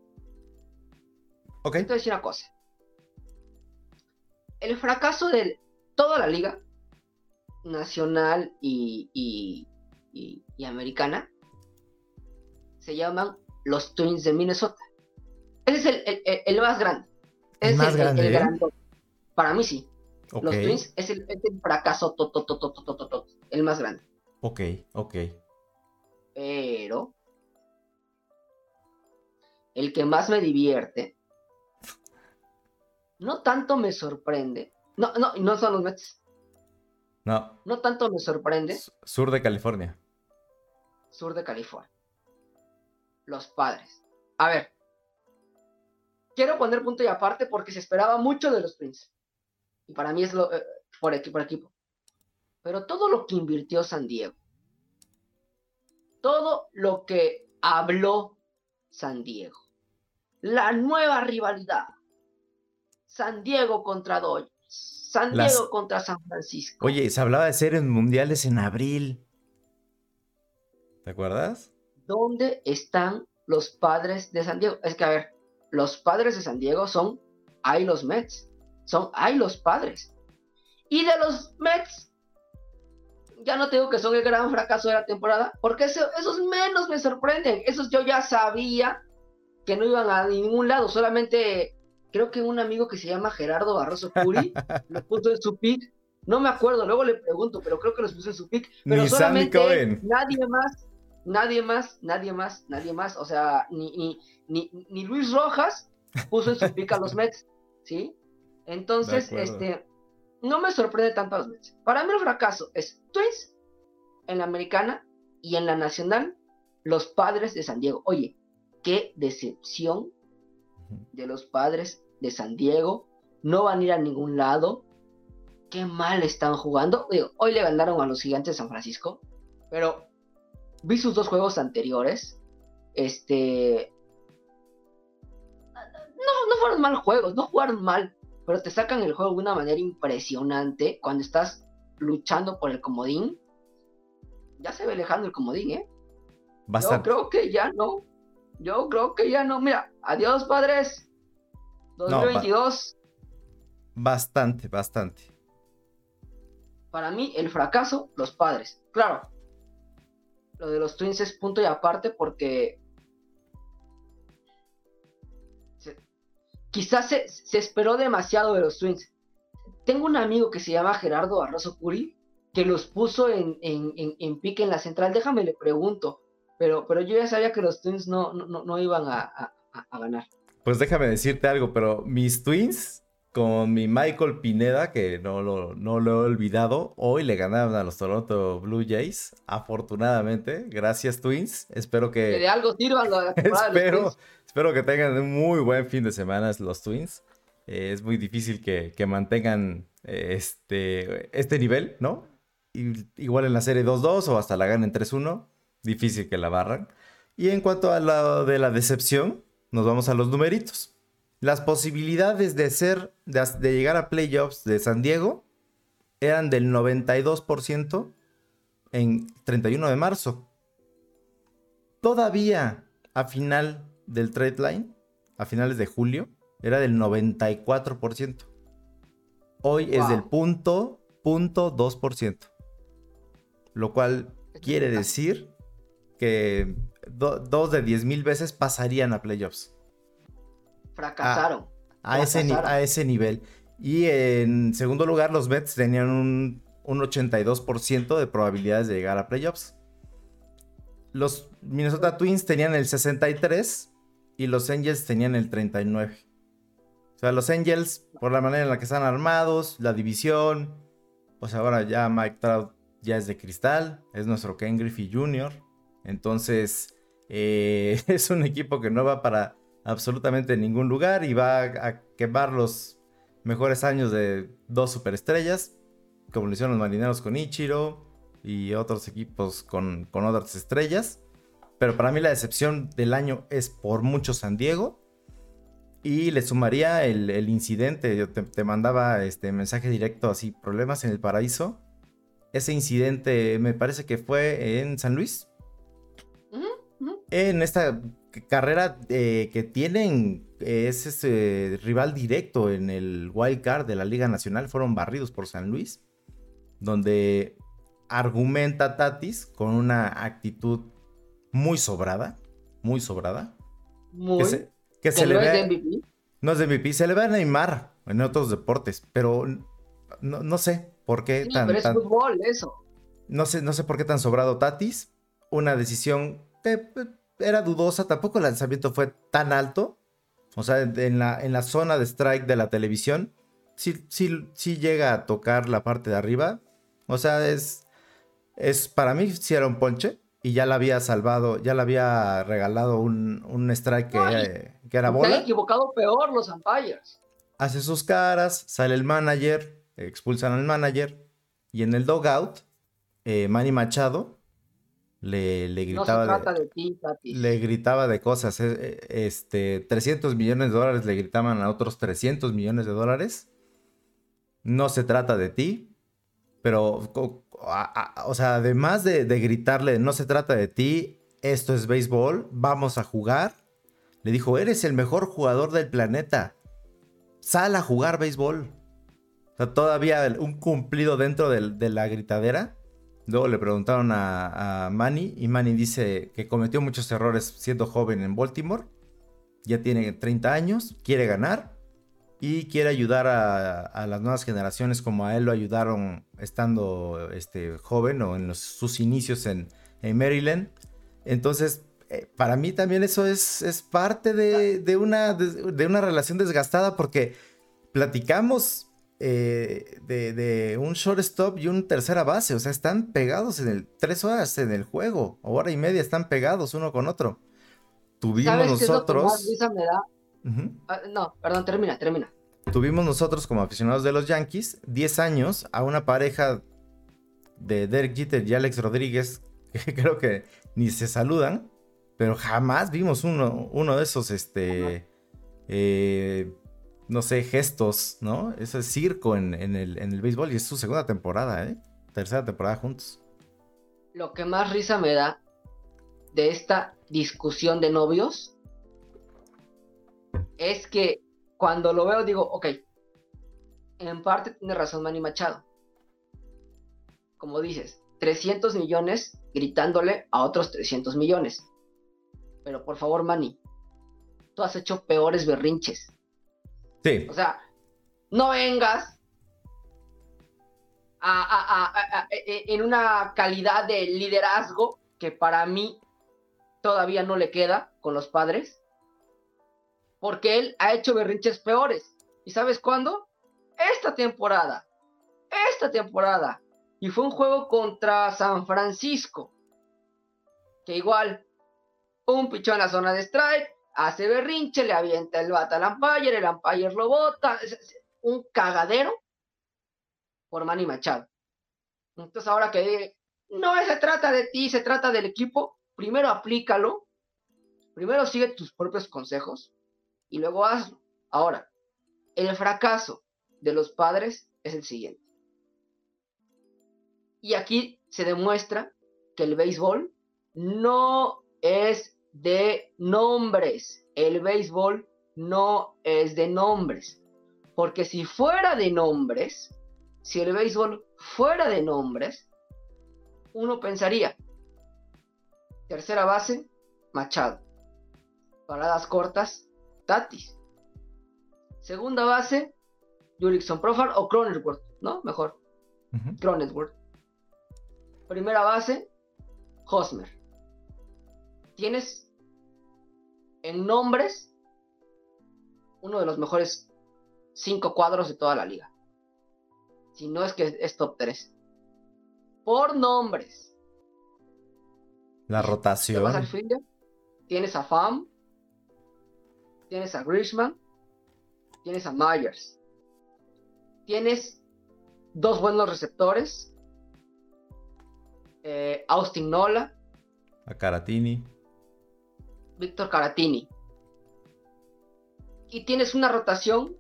Ok.
Te voy a decir una cosa. El fracaso de toda la liga, nacional y, y, y, americana, se llaman los Twins de Minnesota. Ese es el, el, el más grande.
el más grande. ¿eh?
Para mí sí. Los Twins es el, fracaso el más grande.
Ok, ok.
Pero el que más me divierte, no tanto me sorprende. No, no, no son los Mets.
No.
No tanto me sorprende.
Sur de California.
Sur de California. Los padres. A ver. Quiero poner punto y aparte porque se esperaba mucho de los Twins. Y para mí es lo, eh, por, equipo, por equipo. Pero todo lo que invirtió San Diego, todo lo que habló San Diego, la nueva rivalidad, San Diego contra Dodgers, San Diego contra San Francisco.
Oye, se hablaba de series mundiales en abril. ¿Te acuerdas?
¿Dónde están los padres de San Diego? Es que, a ver, los padres de San Diego son hay los Mets, son hay los padres. Y de los Mets, ya no tengo que son el gran fracaso de la temporada, porque esos menos me sorprenden. Esos yo ya sabía que no iban a ningún lado, solamente creo que un amigo que se llama Gerardo Barroso Puri lo puso en su pick. No me acuerdo, luego le pregunto, pero creo que los puso en su pick. Pero solamente nadie más, nadie más, nadie más, nadie más. O sea, ni, ni, ni, Luis Rojas puso en su pick a los Mets, ¿sí? Entonces, este, no me sorprende tanto a los Mets. Para mí el fracaso es Twins en la americana y en la nacional, los padres de San Diego. Oye, qué decepción de los padres de San Diego. No van a ir a ningún lado. Qué mal están jugando. hoy le ganaron a los gigantes de San Francisco. Pero vi sus dos juegos anteriores. Este. No, no fueron mal juegos, no jugaron mal. Pero te sacan el juego de una manera impresionante cuando estás luchando por el comodín. Ya se ve alejando el comodín, ¿eh? Yo creo que ya no. Yo creo que ya no. Mira, adiós, padres. 2022.
bastante, bastante.
Para mí, el fracaso, los padres. Claro, lo de los Twins es punto y aparte porque quizás se, esperó demasiado de los Twins. Tengo un amigo que se llama Gerardo Barroso Curi que los puso en, en, pique en la central. Déjame le pregunto, pero, pero yo ya sabía que los Twins no, no, iban a, ganar.
Pues déjame decirte algo, pero mis Twins con mi Michael Pineda, que no lo, no lo he olvidado, hoy le ganaron a los Toronto Blue Jays, afortunadamente. Gracias, Twins. Espero que...
Que de algo sirvan la
espero, espero que tengan un muy buen fin de semana los Twins. Eh, es muy difícil que, mantengan eh, este, este nivel, ¿no? igual en la serie 2-2 o hasta la ganen 3-1 difícil que la barran. Y en cuanto a lo de la decepción, nos vamos a los numeritos. Las posibilidades de ser, de, llegar a playoffs de San Diego eran del 92% en 31 de marzo. Todavía a final del trade line, a finales de julio, era del 94%. Hoy es del punto, punto 2%. Lo cual quiere decir que dos de diez mil veces pasarían a playoffs.
Fracasaron.
A, Ese, a ese nivel. Y en segundo lugar, los Mets tenían un, un 82% de probabilidades de llegar a playoffs. Los Minnesota Twins tenían el 63 y los Angels tenían el 39. O sea, los Angels, por la manera en la que están armados, la división, pues ahora ya Mike Trout ya es de cristal, es nuestro Ken Griffey Jr. Entonces, eh, es un equipo que no va para absolutamente ningún lugar y va a quemar los mejores años de dos superestrellas, como lo hicieron los marineros con Ichiro y otros equipos con, otras estrellas. Pero para mí la decepción del año es por mucho San Diego. Y le sumaría el, incidente. Yo te, mandaba este mensaje directo así, problemas en el paraíso. Ese incidente me parece que fue en San Luis en esta carrera eh, que tienen es ese rival directo en el wild card de la Liga Nacional, fueron barridos por San Luis, donde argumenta Tatis con una actitud muy sobrada, muy sobrada.
Muy. Que se, le no ve, es de MVP.
No es de MVP, se le ve a Neymar en otros deportes, pero no, sé por qué
tan... Pero es fútbol, eso.
No sé, no sé por qué tan sobrado Tatis. Una decisión que era dudosa, tampoco el lanzamiento fue tan alto. O sea, en la, en la zona de strike de la televisión, sí, sí, sí llega a tocar la parte de arriba. O sea, es, es para mí si era un ponche y ya la había salvado, ya le había regalado un, un strike que, que, era bola. Se
han equivocado peor los umpires.
Hace sus caras, sale el manager, expulsan al manager y en el dogout, eh, Manny Machado le, le gritaba.
No se trata de, ti,
Le gritaba de cosas. Eh, eh, este, 300 millones de dólares le gritaban a otros 300 millones de dólares. No se trata de ti. Pero, o sea, además de, de gritarle, no se trata de ti, esto es béisbol, vamos a jugar. Le dijo, eres el mejor jugador del planeta. Sal a jugar béisbol. O sea, todavía un cumplido dentro de la gritadera. Luego le preguntaron a, Manny y Manny dice que cometió muchos errores siendo joven en Baltimore. Ya tiene 30 años, quiere ganar y quiere ayudar a, las nuevas generaciones como a él lo ayudaron estando este, joven o en sus inicios en, Maryland. Entonces, eh, para mí también eso es, es parte de, una, de, una relación desgastada porque platicamos eh, de, un shortstop y un tercera base. O sea, están pegados en el. Tres horas en el juego. Hora y media están pegados uno con otro. Tuvimos nosotros.
Ah, no, perdón, termina, termina.
Tuvimos nosotros como aficionados de los Yankees 10 años a una pareja de Derek Jeter y Alex Rodríguez que creo que ni se saludan, pero jamás vimos uno, uno de esos este, eh, no sé, gestos, ¿no? Eso es circo en, el, en el béisbol y es su segunda temporada, ¿eh? Tercera temporada juntos.
Lo que más risa me da de esta discusión de novios es que cuando lo veo digo, ok, en parte tiene razón Manny Machado. Como dices, 300 millones gritándole a otros 300 millones. Pero por favor, Manny, tú has hecho peores berrinches. O sea, no vengas en una calidad de liderazgo que para mí todavía no le queda con los padres, porque él ha hecho berrinches peores. ¿Y sabes cuándo? Esta temporada. Esta temporada. Y fue un juego contra San Francisco. Que igual, un pichón en la zona de strike, hace berrinche, le avienta el bata al umpire, el umpire lo bota, un cagadero por Manny Machado. Entonces ahora que no se trata de ti, se trata del equipo, primero aplícalo, primero sigue tus propios consejos y luego hazlo. Ahora, el fracaso de los padres es el siguiente. Y aquí se demuestra que el béisbol no es de nombres. El béisbol no es de nombres. Porque si fuera de nombres, si el béisbol fuera de nombres, uno pensaría, tercera base, Machado. Paradas cortas, Tatis. Segunda base, Jurickson Profar o Cronenworth, ¿no? Mejor. Uh Primera base, Hosmer tienes en nombres uno de los mejores cinco cuadros de toda la liga. Si no es que es top 3. Por nombres.
La rotación.
tienes a Fam, tienes a Grishman, tienes a Myers, tienes dos buenos receptores, eh, Austin Nola,
a Caratini.
Víctor Caratini. Y tienes una rotación.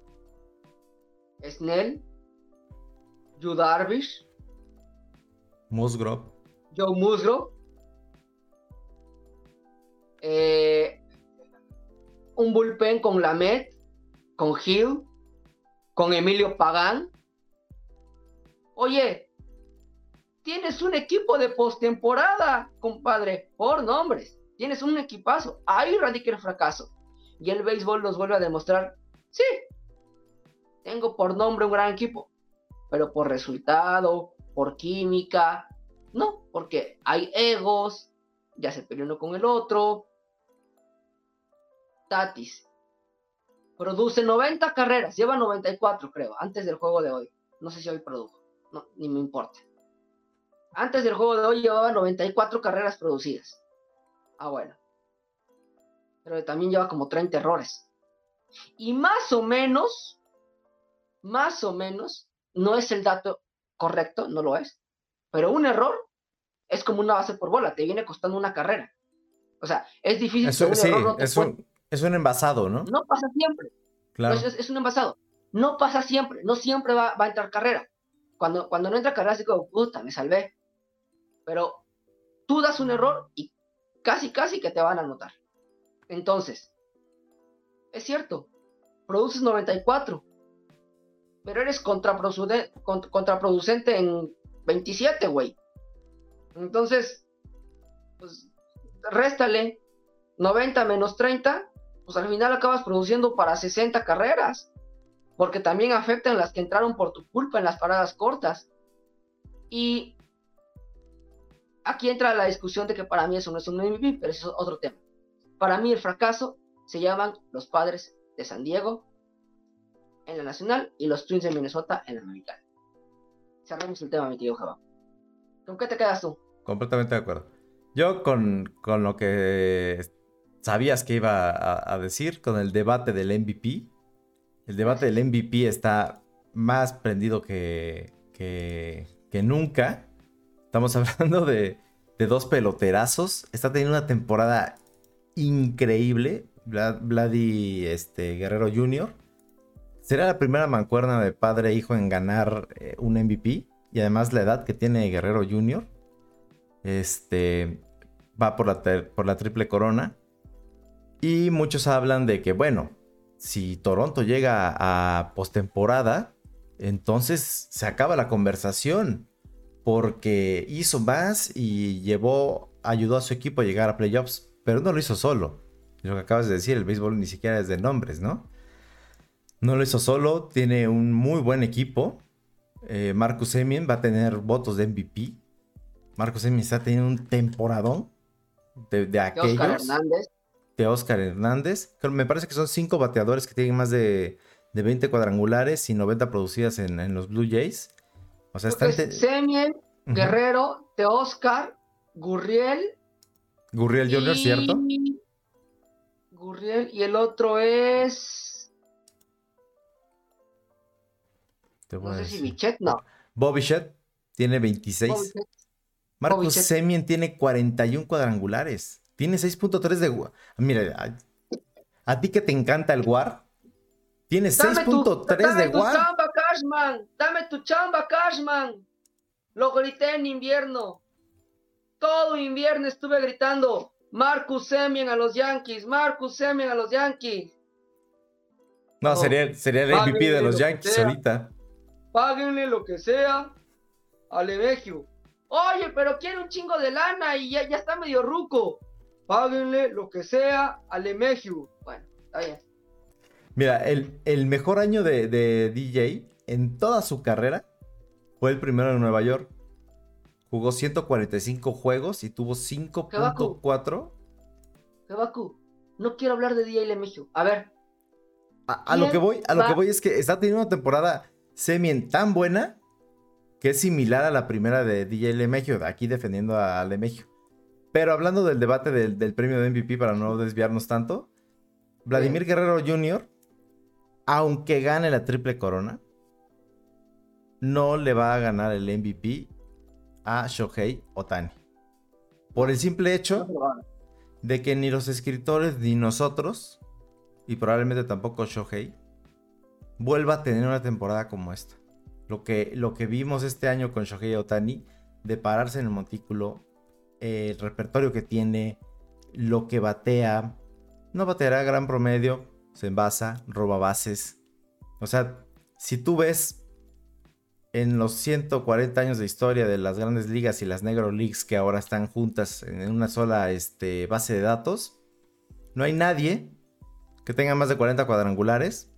Snell, Yu Darvish,
Musgrove,
Joe Musgrove, eh, un bullpen con Lamet, con Hill, con Emilio Pagán. Oye, tienes un equipo de postemporada, compadre, por nombres. Tienes un equipazo. Ahí radica el fracaso. Y el béisbol nos vuelve a demostrar, sí, tengo por nombre un gran equipo, pero por resultado, por química, no, porque hay egos, ya se peleó uno con el otro. Tatis produce 90 carreras, lleva 94 creo, antes del juego de hoy. No sé si hoy produjo, ni me importa. Antes del juego de hoy llevaba 94 carreras producidas. Ah, bueno. Pero también lleva como 30 errores. Y más o menos, más o menos, no es el dato correcto, no lo es. Pero un error es como una base por bola, te viene costando una carrera. O sea, es difícil
un error es, un, es, un, envasado, ¿no?
No pasa siempre. Claro. Es, un envasado. No pasa siempre, no siempre va, va, a entrar carrera. Cuando, cuando no entra carrera, así como, puta, me salvé. Pero tú das un error y casi, casi que te van a anotar. Entonces, es cierto, produces 94, pero eres contraproducente, contraproducente en 27, güey. Entonces, pues, réstale 90 menos 30, pues al final acabas produciendo para 60 carreras, porque también afectan las que entraron por tu culpa en las paradas cortas. Y aquí entra la discusión de que para mí eso no es un MVP, pero eso es otro tema. Para mí el fracaso se llaman los padres de San Diego en la nacional y los Twins de Minnesota en la americana. Cerramos el tema, mi tío Java. ¿Con qué te quedas tú?
Completamente de acuerdo. Yo con, con lo que sabías que iba a, decir, con el debate del MVP. El debate del MVP está más prendido que, que, que nunca. Estamos hablando de, dos peloterazos. Está teniendo una temporada increíble. Vladi este, Guerrero Jr. Será la primera mancuerna de padre e hijo en ganar eh, un MVP. Y además la edad que tiene Guerrero Jr. Este va por la, por la triple corona. Y muchos hablan de que, bueno, si Toronto llega a postemporada, entonces se acaba la conversación. Porque hizo más y llevó, ayudó a su equipo a llegar a playoffs. Pero no lo hizo solo. Lo que acabas de decir, el béisbol ni siquiera es de nombres, ¿no? No lo hizo solo, tiene un muy buen equipo. Eh, Marcus Semien va a tener votos de MVP. Marcus Semien está teniendo un temporadón de, aquellos. De Oscar Hernández. De Oscar Hernández. Me parece que son cinco bateadores que tienen más de, 20 cuadrangulares y 90 producidas en, los Blue Jays.
O sea, están. Semien, Guerrero, de Oscar, Gurriel.
Gurriel Jr., ¿cierto?
Gurriel y el otro es.
no sé si Bichet, no. Bobby tiene 26. Marcos Semien tiene 41 cuadrangulares. Tiene 6.3 de... Mira, a, ti que te encanta el WAR, tiene 6.3 de WAR.
Chamba, Cashman. Dame tu chamba, Cashman. Lo grité en invierno. Todo invierno estuve gritando. Marcus Semien a los Yankees. Marcus Semien a los Yankees.
No, sería, sería el MVP de los Yankees ahorita
páguenle lo que sea al Lemegio. Oye, pero quiere un chingo de lana y ya, ya está medio ruco. Páguenle lo que sea al Lemegio. Bueno, está bien.
Mira, el, el mejor año de, de, DJ en toda su carrera fue el primero en Nueva York. Jugó 145 juegos y tuvo 5.4.
Kebaku, no quiero hablar de DJ Lemegio. A ver.
A, lo que voy, a lo que voy es que está teniendo una temporada Semien tan buena que es similar a la primera de DJ Lemegio, aquí defendiendo a Lemegio. Pero hablando del debate del, premio de MVP para no desviarnos tanto, Vladimir Guerrero Jr., aunque gane la triple corona, no le va a ganar el MVP a Shohei Otani. Por el simple hecho de que ni los escritores ni nosotros, y probablemente tampoco Shohei, vuelva a tener una temporada como esta. Lo que, lo que vimos este año con Shohei Otani, de pararse en el montículo, el repertorio que tiene, lo que batea, no bateará gran promedio, se envasa, roba bases. O sea, si tú ves en los 140 años de historia de las grandes ligas y las Negro Leagues que ahora están juntas en una sola este, base de datos, no hay nadie que tenga más de 40 cuadrangulares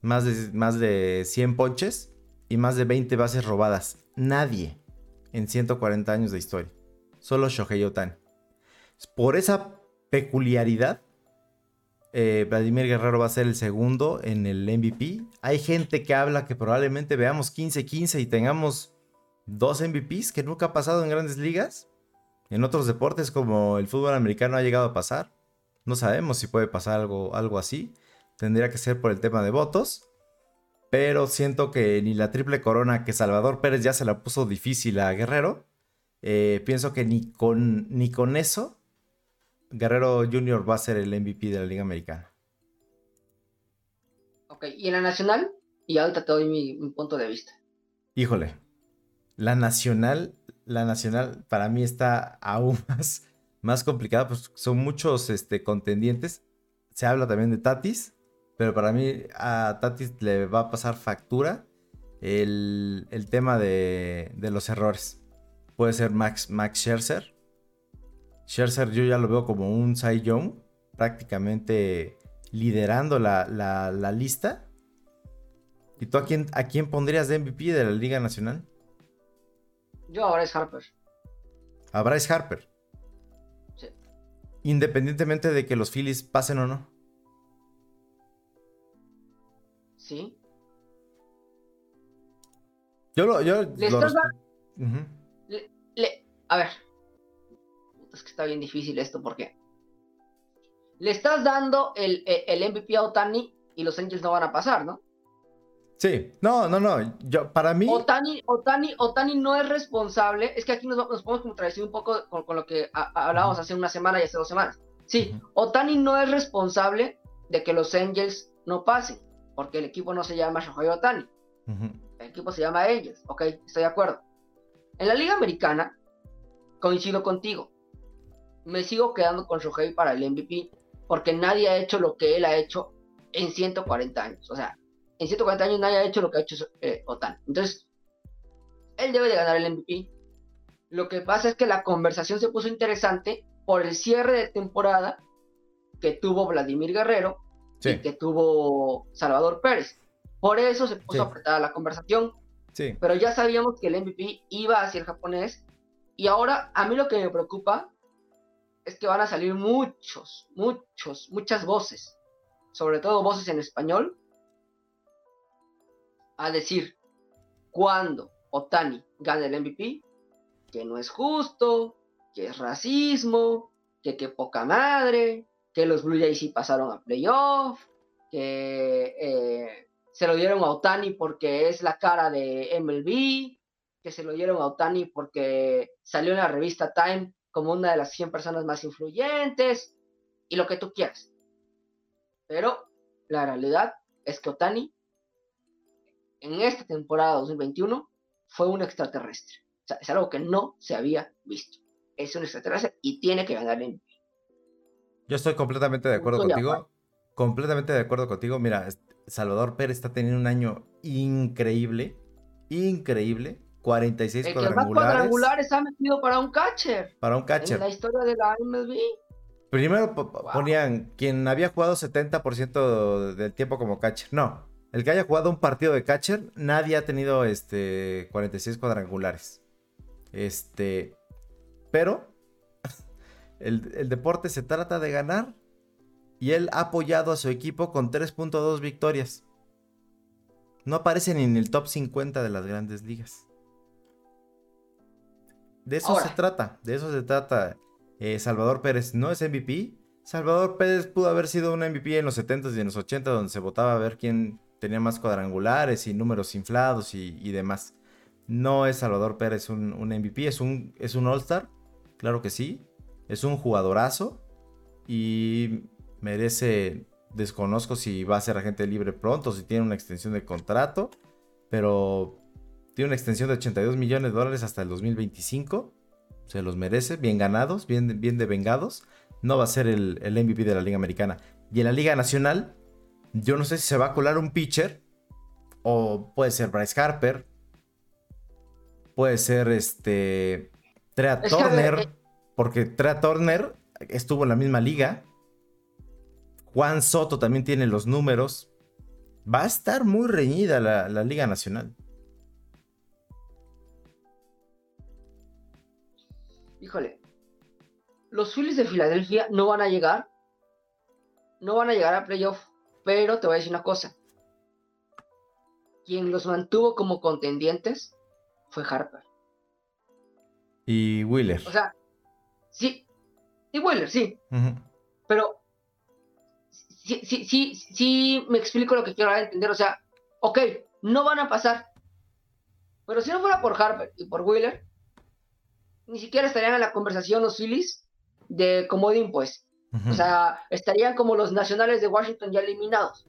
más de, más de 100 ponches y más de 20 bases robadas. Nadie en 140 años de historia. Solo Shohei Otani. Por esa peculiaridad, eh, Vladimir Guerrero va a ser el segundo en el MVP. Hay gente que habla que probablemente veamos 15-15 y tengamos dos MVPs que nunca ha pasado en grandes ligas. En otros deportes como el fútbol americano ha llegado a pasar. No sabemos si puede pasar algo, algo así. Tendría que ser por el tema de votos. Pero siento que ni la triple corona que Salvador Pérez ya se la puso difícil a Guerrero. Eh, pienso que ni con, ni con eso Guerrero Jr. va a ser el MVP de la Liga Americana.
Ok, ¿y en la nacional? Y ahorita te doy mi punto de vista.
Híjole, la nacional, la nacional para mí está aún más, más complicada, pues son muchos este, contendientes. Se habla también de Tatis, pero para mí a Tatis le va a pasar factura el, tema de, los errores. Puede ser Max, Max Scherzer. Scherzer yo ya lo veo como un Cy Young, prácticamente liderando la, la, lista. ¿Y tú a quién, a quién pondrías de MVP de la Liga Nacional?
Yo a Bryce Harper.
A Bryce Harper.
Sí.
Independientemente de que los Phillies pasen o no.
Sí.
Yo lo. Yo
¿Le
estás
A ver. Es que está bien difícil esto porque. Le estás dando el, el MVP a Otani y los Angels no van a pasar, ¿no?
Sí, no, no, no. Yo, para mí.
Otani, Otani, Otani no es responsable. Es que aquí nos, nos podemos contradecir un poco con, lo que hablábamos hace una semana y hace dos semanas. Sí, Otani no es responsable de que los Angels no pasen, porque el equipo no se llama Shohei Otani. El equipo se llama Angels. Ok, estoy de acuerdo. En la Liga Americana, coincido contigo. Me sigo quedando con Shohei para el MVP, porque nadie ha hecho lo que él ha hecho en 140 años. O sea, en 140 años nadie ha hecho lo que ha hecho eh, Otan. Entonces, él debe de ganar el MVP. Lo que pasa es que la conversación se puso interesante por el cierre de temporada que tuvo Vladimir Guerrero y que tuvo Salvador Pérez. Por eso se puso apretada la conversación.
Sí.
Pero ya sabíamos que el MVP iba hacia el japonés. Y ahora a mí lo que me preocupa es que van a salir muchos, muchos, muchas voces. Sobre todo voces en español a decir cuando Otani gane el MVP, que no es justo, que es racismo, que qué poca madre, que los Blue Jays sí pasaron a playoff, que eh, se lo dieron a Otani porque es la cara de MLB, que se lo dieron a Otani porque salió en la revista Time como una de las 100 personas más influyentes, y lo que tú quieras. Pero la realidad es que Otani en esta temporada 2021 fue un extraterrestre. O sea, es algo que no se había visto. Es un extraterrestre y tiene que ganar en
Yo estoy completamente de acuerdo contigo. Completamente de acuerdo contigo. Mira, Salvador Pérez está teniendo un año increíble. Increíble. 46
El cuadrangulares. Que más cuadrangulares ha metido para un catcher.
Para un catcher. En
la historia de la MLB.
Primero ponían quien había jugado 70% del tiempo como catcher. No, el que haya jugado un partido de catcher, nadie ha tenido este 46 cuadrangulares. Este, pero el, deporte se trata de ganar y él ha apoyado a su equipo con 3.2 victorias. No aparece ni en el top 50 de las grandes ligas. De eso se trata, de eso se trata. Eh, Salvador Pérez no es MVP. Salvador Pérez pudo haber sido un MVP en los 70s y en los 80s donde se votaba a ver quién tenía más cuadrangulares y números inflados y, demás. No es Salvador Pérez un, MVP, es un, es un All-Star, claro que sí. Es un jugadorazo y merece, desconozco si va a ser agente libre pronto, si tiene una extensión de contrato, pero tiene una extensión de 82 millones de dólares hasta el 2025. Se los merece, bien ganados, bien, bien devengados. No va a ser el, el MVP de la Liga Americana. Y en la Liga Nacional, yo no sé si se va a colar un pitcher. O puede ser Bryce Harper. Puede ser este. Trea Turner. Eh, porque Trea Turner estuvo en la misma liga. Juan Soto también tiene los números. Va a estar muy reñida la, la Liga Nacional.
Híjole. Los Phillies de Filadelfia no van a llegar. No van a llegar a playoff. Pero te voy a decir una cosa. Quien los mantuvo como contendientes fue Harper.
Y Wheeler.
O sea, sí. Y Wheeler, sí. Pero sí, sí, sí, sí me explico lo que quiero entender. O sea, ok, no van a pasar. Pero si no fuera por Harper y por Wheeler, ni siquiera estarían en la conversación los Phillies de comodín, pues. O sea, estarían como los nacionales de Washington ya eliminados.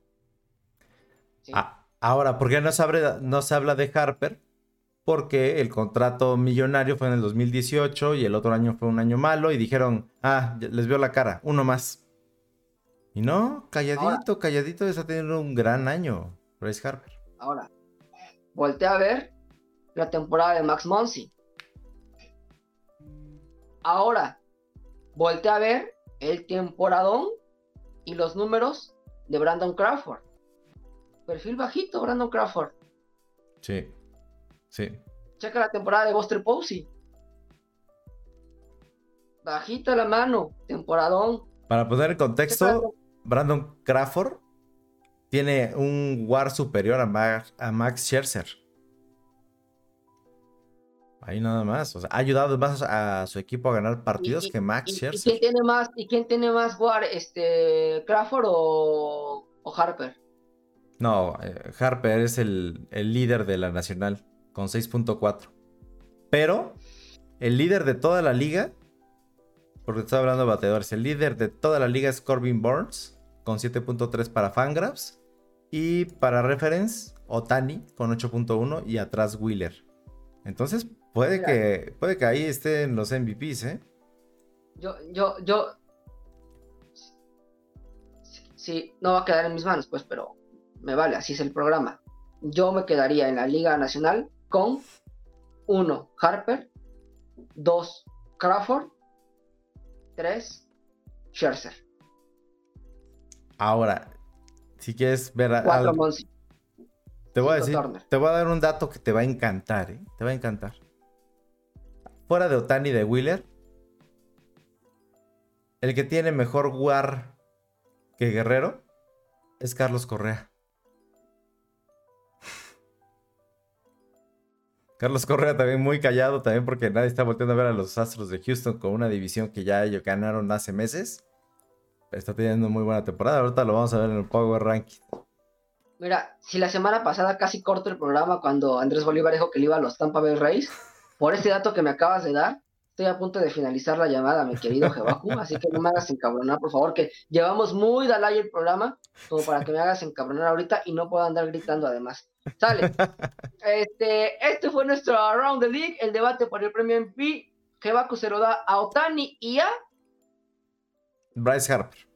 Ah, ahora, ¿por qué no se, no se habla de Harper? Porque el contrato millonario fue en el 2018 y el otro año fue un año malo y dijeron, ah, les veo la cara, uno más. Y no, calladito, calladito, está teniendo un gran año, Bryce Harper.
Ahora, voltea a ver la temporada de Max Monsi. Ahora, voltea a ver el temporadón y los números de Brandon Crawford. Perfil bajito, Brandon Crawford.
Sí, sí.
Checa la temporada de Buster Posey. Bajita la mano, temporadón.
Para poner en contexto, Brandon Crawford tiene un WAR superior a Max, a Max Scherzer. Ahí nada más. O sea, ha ayudado más a su equipo a ganar partidos que Max Scherzer.
¿y quién tiene más, ¿Y quién tiene más WAR? Este, ¿Crawford o, Harper?
No, eh, Harper es el, el, líder de la nacional con 6.4. Pero el líder de toda la liga, porque estoy hablando de bateadores, el líder de toda la liga es Corbin Burns con 7.3 para Fangraphs. Y para Reference, Otani con 8.1 y atrás Wheeler. Entonces, Puede que, puede que ahí estén los MVPs, ¿eh?
Yo, yo, yo. Sí, no va a quedar en mis manos, pues, pero me vale, así es el programa. Yo me quedaría en la Liga Nacional con 1. Harper, 2. Crawford, 3. Scherzer.
Ahora, si quieres ver
a. 4.
Te voy a decir, te voy a dar un dato que te va a encantar, ¿eh? Te va a encantar. Fuera de Otani de Wheeler, el que tiene mejor WAR que Guerrero es Carlos Correa. Carlos Correa también muy callado, también porque nadie está volviendo a ver a los Astros de Houston con una división que ya ellos ganaron hace meses. Está teniendo muy buena temporada. Ahorita lo vamos a ver en el Power Ranking.
Mira, si la semana pasada casi corto el programa cuando Andrés Bolívar dijo que le iba a los Tampa Bay Rays, por este dato que me acabas de dar, estoy a punto de finalizar la llamada, mi querido Jebaku, así que no me hagas encabronar, por favor, que llevamos muy dalay el programa, como para que me hagas encabronar ahorita y no pueda andar gritando además. Sale. Este, este fue nuestro Around the League, el debate por el premio MP. Jebaku se lo da a Otani y a
Bryce Harper.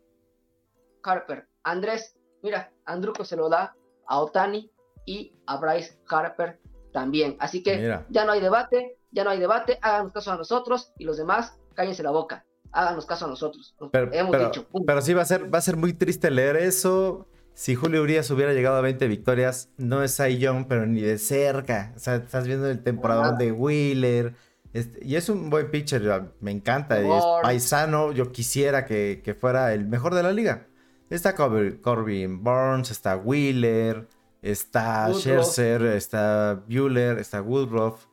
Harper. Andrés, mira, Andruco se lo da a Otani y a Bryce Harper también. Así que ya no hay debate, ya no hay debate, háganos caso a nosotros y los demás cállense la boca. Háganos caso a nosotros.
Pero, Hemos dicho, pero sí va a ser, va a ser muy triste leer eso. Si Julio Urias hubiera llegado a 20 victorias, no es Cy Young, pero ni de cerca. O sea, estás viendo el temporada de Wheeler. Este, y es un buen pitcher, me encanta. Y es paisano, yo quisiera que, que, fuera el mejor de la liga. Está Corbin Burns, está Wheeler, Está Scherzer, está Bueller, está Woodruff.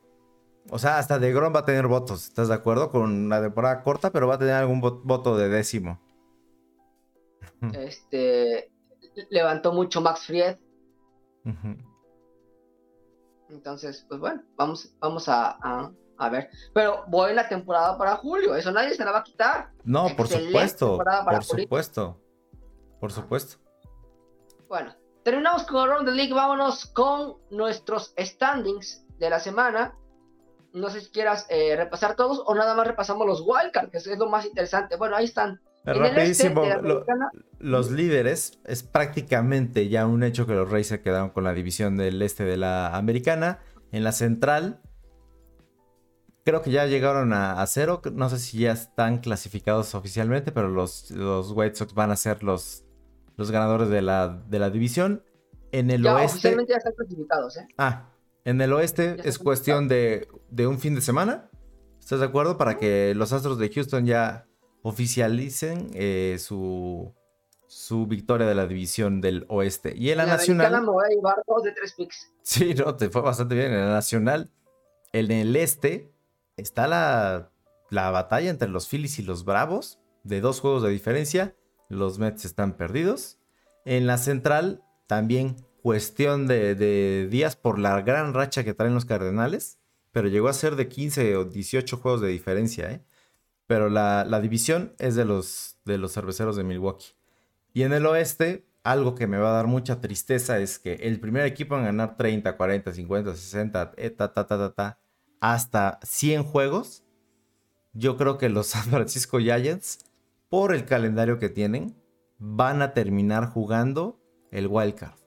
O sea, hasta de Grom va a tener votos, ¿estás de acuerdo? Con la temporada corta, pero va a tener algún voto de décimo.
Este levantó mucho Max Fried. Entonces, pues bueno, vamos, vamos a, ver. Pero buena temporada para Julio, eso nadie se la va a quitar.
No, por supuesto. Por supuesto. Por supuesto.
Bueno, Terminamos con Around the League, vámonos con nuestros standings de la semana. No sé si quieras eh, repasar todos o nada más repasamos los wildcards, que es lo más interesante. Bueno, ahí están.
Este rapidísimo, los líderes es prácticamente ya un hecho que los Rays se quedaron con la división del este de la americana. En la central, creo que ya llegaron a, cero. No sé si ya están clasificados oficialmente, pero los, los White Sox van a ser los los ganadores de la, de la división. En el oeste.
Oficialmente ya están clasificados, ¿eh?
Ah, en el oeste es cuestión de, de, un fin de semana. ¿Estás de acuerdo? Para que los Astros de Houston ya oficialicen eh, su, su victoria de la división del oeste. Y en la, nacional.
de tres picks.
Sí, no, te fue bastante bien. En la nacional, en el este, está la, la batalla entre los Phillies y los Bravos, de dos juegos de diferencia. Los Mets están perdidos. En la central, también cuestión de, días por la gran racha que traen los Cardenales, pero llegó a ser de 15 o 18 juegos de diferencia, ¿eh? Pero la, división es de los, de los cerveceros de Milwaukee. Y en el oeste, algo que me va a dar mucha tristeza es que el primer equipo en ganar 30, 40, 50, 60, ta, ta, ta, ta, hasta 100 juegos, yo creo que los San Francisco Giants, por el calendario que tienen, van a terminar jugando el wild card.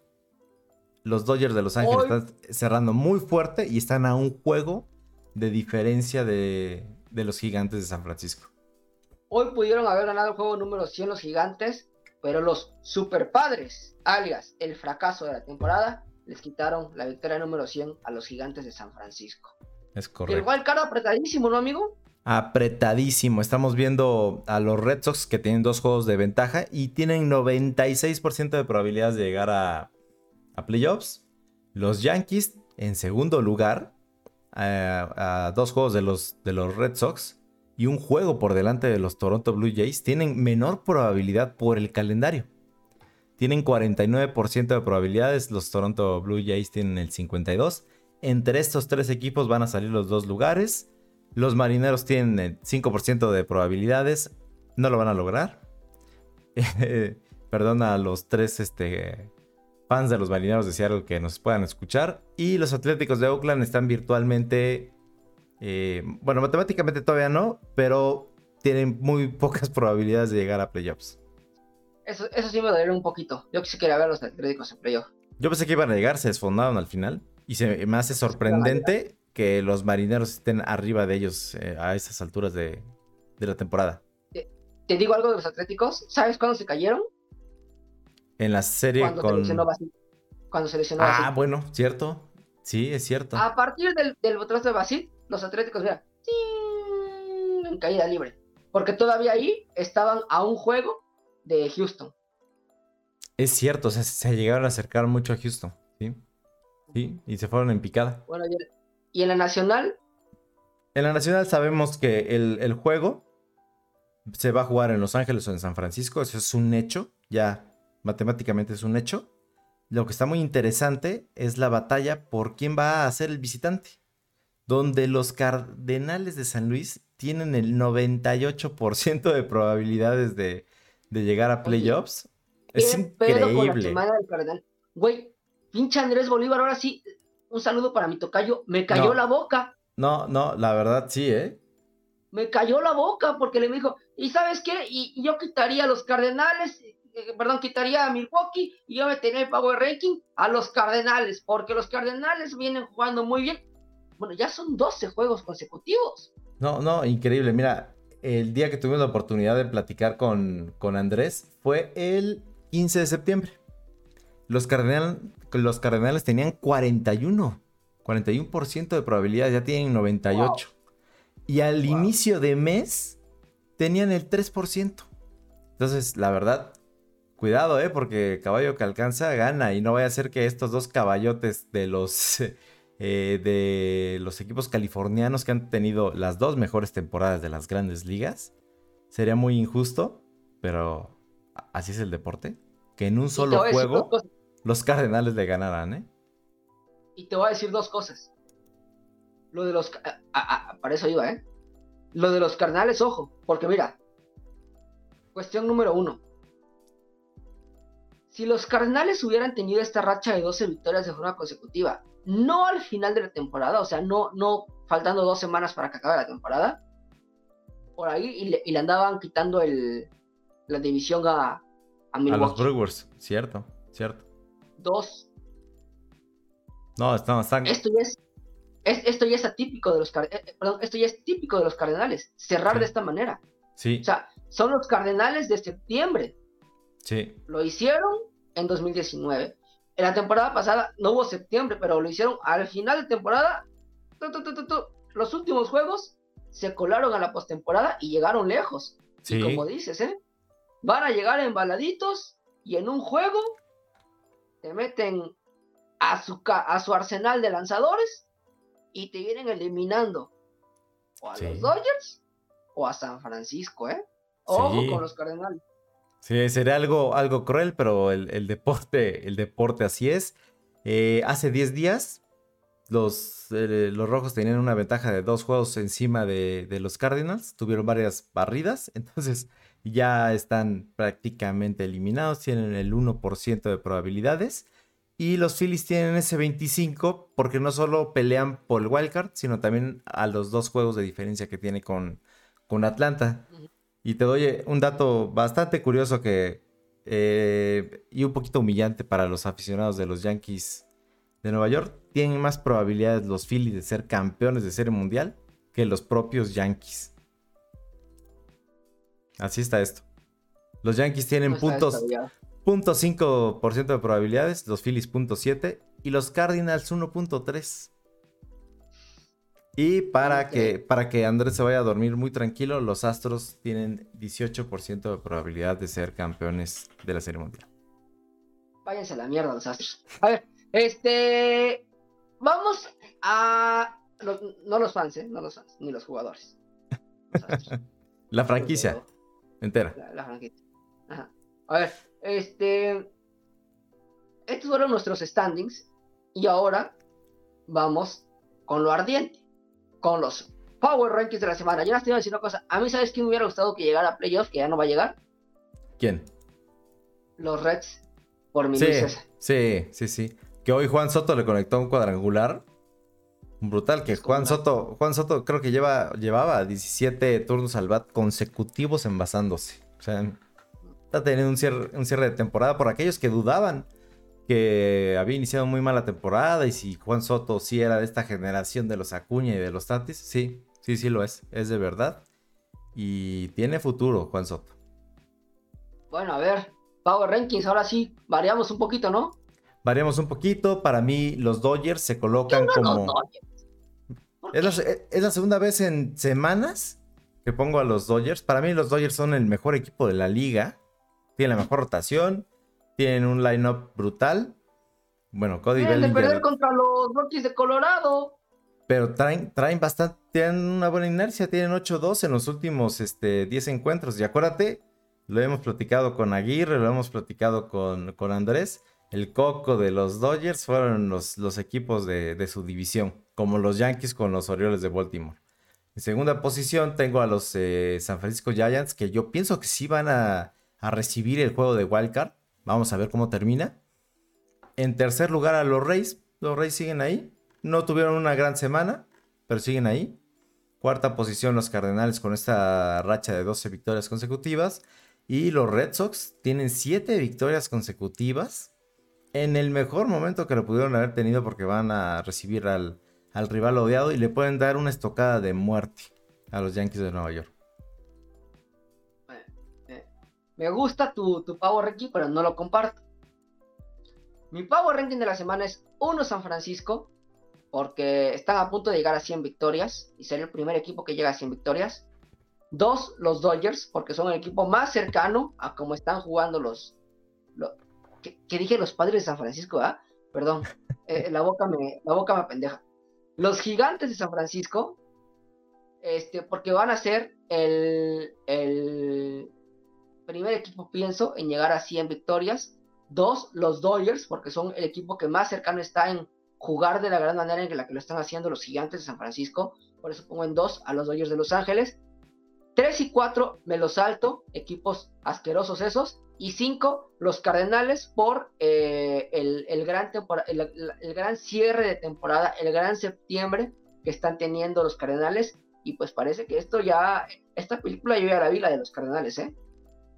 Los Dodgers de Los Ángeles están cerrando muy fuerte y están a un juego de diferencia de, de los gigantes de San Francisco.
Hoy pudieron haber ganado el juego número 100 los gigantes, pero los superpadres, alias el fracaso de la temporada, les quitaron la victoria número 100 a los gigantes de San Francisco.
Es correcto.
el wild card apretadísimo, ¿no, amigo?
Apretadísimo. Estamos viendo a los Red Sox que tienen dos juegos de ventaja y tienen 96% de probabilidades de llegar a, playoffs. Los Yankees en segundo lugar, a, dos juegos de los, de los Red Sox y un juego por delante de los Toronto Blue Jays, tienen menor probabilidad por el calendario. Tienen 49% de probabilidades, los Toronto Blue Jays tienen el 52%. Entre estos tres equipos van a salir los dos lugares. Los marineros tienen el 5% de probabilidades. No lo van a lograr. Perdón a los tres este, fans de los marineros de Seattle que nos puedan escuchar. Y los atléticos de Oakland están virtualmente. Eh, bueno, matemáticamente todavía no, pero tienen muy pocas probabilidades de llegar a playoffs.
Eso, eso sí me dolería un poquito. Yo sí quería ver a los atléticos en playoffs.
Yo pensé que iban a llegar, se desfondaron al final. Y se me hace sorprendente que los marineros estén arriba de ellos eh, a esas alturas de, la temporada.
¿Te, digo algo de los Atléticos? ¿Sabes cuándo se cayeron?
En la serie
cuando
con...
Se cuando se lesionó
Ah, bueno, cierto. Sí, es cierto.
A partir del, del de Basil, los Atléticos, mira, en caída libre. Porque todavía ahí estaban a un juego de Houston.
Es cierto, o sea, se llegaron a acercar mucho a Houston, ¿sí? Sí, y se fueron en picada.
Bueno, ¿Y en la nacional?
En la nacional sabemos que el, juego se va a jugar en Los Ángeles o en San Francisco. Eso es un hecho. Ya matemáticamente es un hecho. Lo que está muy interesante es la batalla por quién va a ser el visitante. Donde los Cardenales de San Luis tienen el 98% de probabilidades de, llegar a playoffs. es increíble.
Güey, pinche Andrés Bolívar, ahora sí, un saludo para mi tocayo, me cayó la boca.
No, no, la verdad sí, ¿eh?
Me cayó la boca porque le dijo, ¿y sabes qué? Y, yo quitaría a los Cardenales, eh, perdón, quitaría a Milwaukee y yo me tenía el Power Ranking a los Cardenales, porque los Cardenales vienen jugando muy bien. Bueno, ya son 12 juegos consecutivos.
No, no, increíble. Mira, el día que tuvimos la oportunidad de platicar con, con Andrés fue el 15 de septiembre. Los, los Cardenales tenían 41. 41% de probabilidad, ya tienen 98. Y al inicio de mes tenían el 3%. Entonces, la verdad, cuidado, ¿eh? Porque caballo que alcanza gana y no vaya a ser que estos dos caballotes de los, eh, de los equipos californianos que han tenido las dos mejores temporadas de las grandes ligas, sería muy injusto, pero así es el deporte. Que en un solo juego los Cardenales le ganarán, ¿eh?
Y te voy a decir dos cosas. Lo de los... para eso iba, ¿eh? Lo de los Cardenales, ojo, porque mira, cuestión número uno. Si los Cardenales hubieran tenido esta racha de 12 victorias de forma consecutiva, no al final de la temporada, o sea, no, no faltando dos semanas para que acabe la temporada, por ahí y le, andaban quitando el, la división a,
a Milwaukee. A los Brewers, cierto, cierto
dos.
No, estamos
Esto ya es, esto ya es atípico de los eh, eh, perdón, esto ya es típico de los Cardenales, cerrar de esta manera.
Sí.
O sea, son los Cardenales de septiembre.
Sí.
Lo hicieron en 2019. En la temporada pasada no hubo septiembre, pero lo hicieron al final de temporada. los últimos juegos se colaron a la postemporada y llegaron lejos. Sí. Y como dices, ¿eh? Van a llegar embaladitos y en un juego te meten a su, a su arsenal de lanzadores y te vienen eliminando. o a los Dodgers o a San Francisco, ¿eh? Ojo con los Cardenales.
Sí, sería algo, algo cruel, pero el, deporte, el deporte así es. Eh, hace 10 días, los, eh, los rojos tenían una ventaja de dos juegos encima de, de, los Cardinals. Tuvieron varias barridas, entonces ya están prácticamente eliminados. Tienen el 1% de probabilidades. Y los Phillies tienen ese 25 porque no solo pelean por el wildcard, sino también a los dos juegos de diferencia que tiene con, con Atlanta. Y te doy un dato bastante curioso que eh, y un poquito humillante para los aficionados de los Yankees de Nueva York. Tienen más probabilidades los Phillies de ser campeones de serie mundial que los propios Yankees. Así está esto. Los Yankees tienen puntos, 0.5% de probabilidades, los Phillies 0.7 y los Cardinals 1.3. Y para, que, para que Andrés se vaya a dormir muy tranquilo, los Astros tienen 18% de probabilidad de ser campeones de la Serie Mundial.
Váyanse a la mierda los Astros. A ver, este... Vamos a... no los fans, ¿eh? No los fans, ni los jugadores.
la franquicia entera.
La, franquicia. Ajá. A ver, este. Estos fueron nuestros standings. Y ahora vamos con lo ardiente. Con los Power Rankings de la semana. Yo no estoy a decir una cosa. A mí, ¿sabes quién me hubiera gustado que llegara a playoffs? Que ya no va a llegar.
¿Quién?
Los Reds. Por mi
sí, sí, sí, sí. Que hoy Juan Soto le conectó un cuadrangular. Brutal, que Juan Soto, Juan Soto creo que lleva, llevaba 17 turnos al bat consecutivos envasándose. O sea, está teniendo un cierre, un cierre de temporada por aquellos que dudaban que había iniciado muy mala temporada y si Juan Soto sí era de esta generación de los Acuña y de los Tatis, sí, sí, sí lo es, es de verdad. Y tiene futuro Juan Soto.
Bueno, a ver, Power Rankings, ahora sí, variamos un poquito, ¿no?
Variamos un poquito, para mí los Dodgers se colocan como... Es la, es la segunda vez en semanas que pongo a los Dodgers. Para mí los Dodgers son el mejor equipo de la liga. Tienen la mejor rotación. Tienen un line-up brutal. Bueno, Cody
Tienen de perder contra los Rockies de Colorado.
Pero traen, traen bastante, tienen una buena inercia, tienen 8-2 en los últimos este, 10 encuentros. Y acuérdate, lo hemos platicado con Aguirre, lo hemos platicado con, con Andrés. El coco de los Dodgers fueron los, equipos de, su división, como los Yankees con los Orioles de Baltimore. En segunda posición tengo a los eh, San Francisco Giants, que yo pienso que sí van a, a recibir el juego de Wildcard. Vamos a ver cómo termina. En tercer lugar a los Reyes. Los Reyes siguen ahí. No tuvieron una gran semana, pero siguen ahí. Cuarta posición los Cardenales con esta racha de 12 victorias consecutivas. Y los Red Sox tienen 7 victorias consecutivas. En el mejor momento que lo pudieron haber tenido porque van a recibir al, al rival odiado y le pueden dar una estocada de muerte a los Yankees de Nueva York.
Me gusta tu, tu Power Ranking, pero no lo comparto. Mi Power Ranking de la semana es 1 San Francisco, porque están a punto de llegar a 100 victorias y ser el primer equipo que llega a 100 victorias. 2 los Dodgers, porque son el equipo más cercano a cómo están jugando los... que, dije los padres de San Francisco, ¿ah? Perdón, eh, la, boca me, la boca me pendeja. Los gigantes de San Francisco, este, porque van a ser el, el, primer equipo pienso en llegar a 100 victorias. Dos, los Dodgers, porque son el equipo que más cercano está en jugar de la gran manera en la que lo están haciendo los gigantes de San Francisco. Por eso pongo en dos a los Dodgers de Los Ángeles. Tres y cuatro me los salto, equipos asquerosos esos. Y cinco, los Cardenales por eh, el, gran el, gran cierre de temporada, el gran septiembre que están teniendo los Cardenales. Y pues parece que esto ya, esta película yo ya la vi, la de los Cardenales, ¿eh?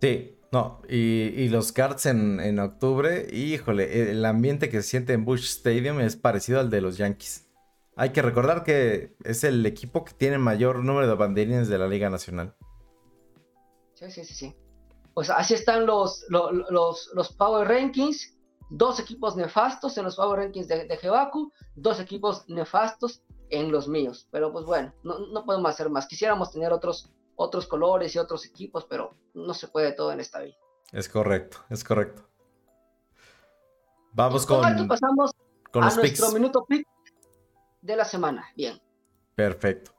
Sí, no, y, los Cards en, octubre, híjole, el ambiente que se siente en Bush Stadium es parecido al de los Yankees. Hay que recordar que es el equipo que tiene mayor número de banderines de la Liga Nacional.
Sí, sí, sí, sí. Pues así están los, los, los, Power Rankings. Dos equipos nefastos en los Power Rankings de, de Jebaku, dos equipos nefastos en los míos. Pero pues bueno, no, no podemos hacer más. Quisiéramos tener otros otros colores y otros equipos, pero no se puede todo en esta vida.
Es correcto, es correcto. Vamos con,
pasamos con a nuestro minuto pick de la semana. Bien.
Perfecto.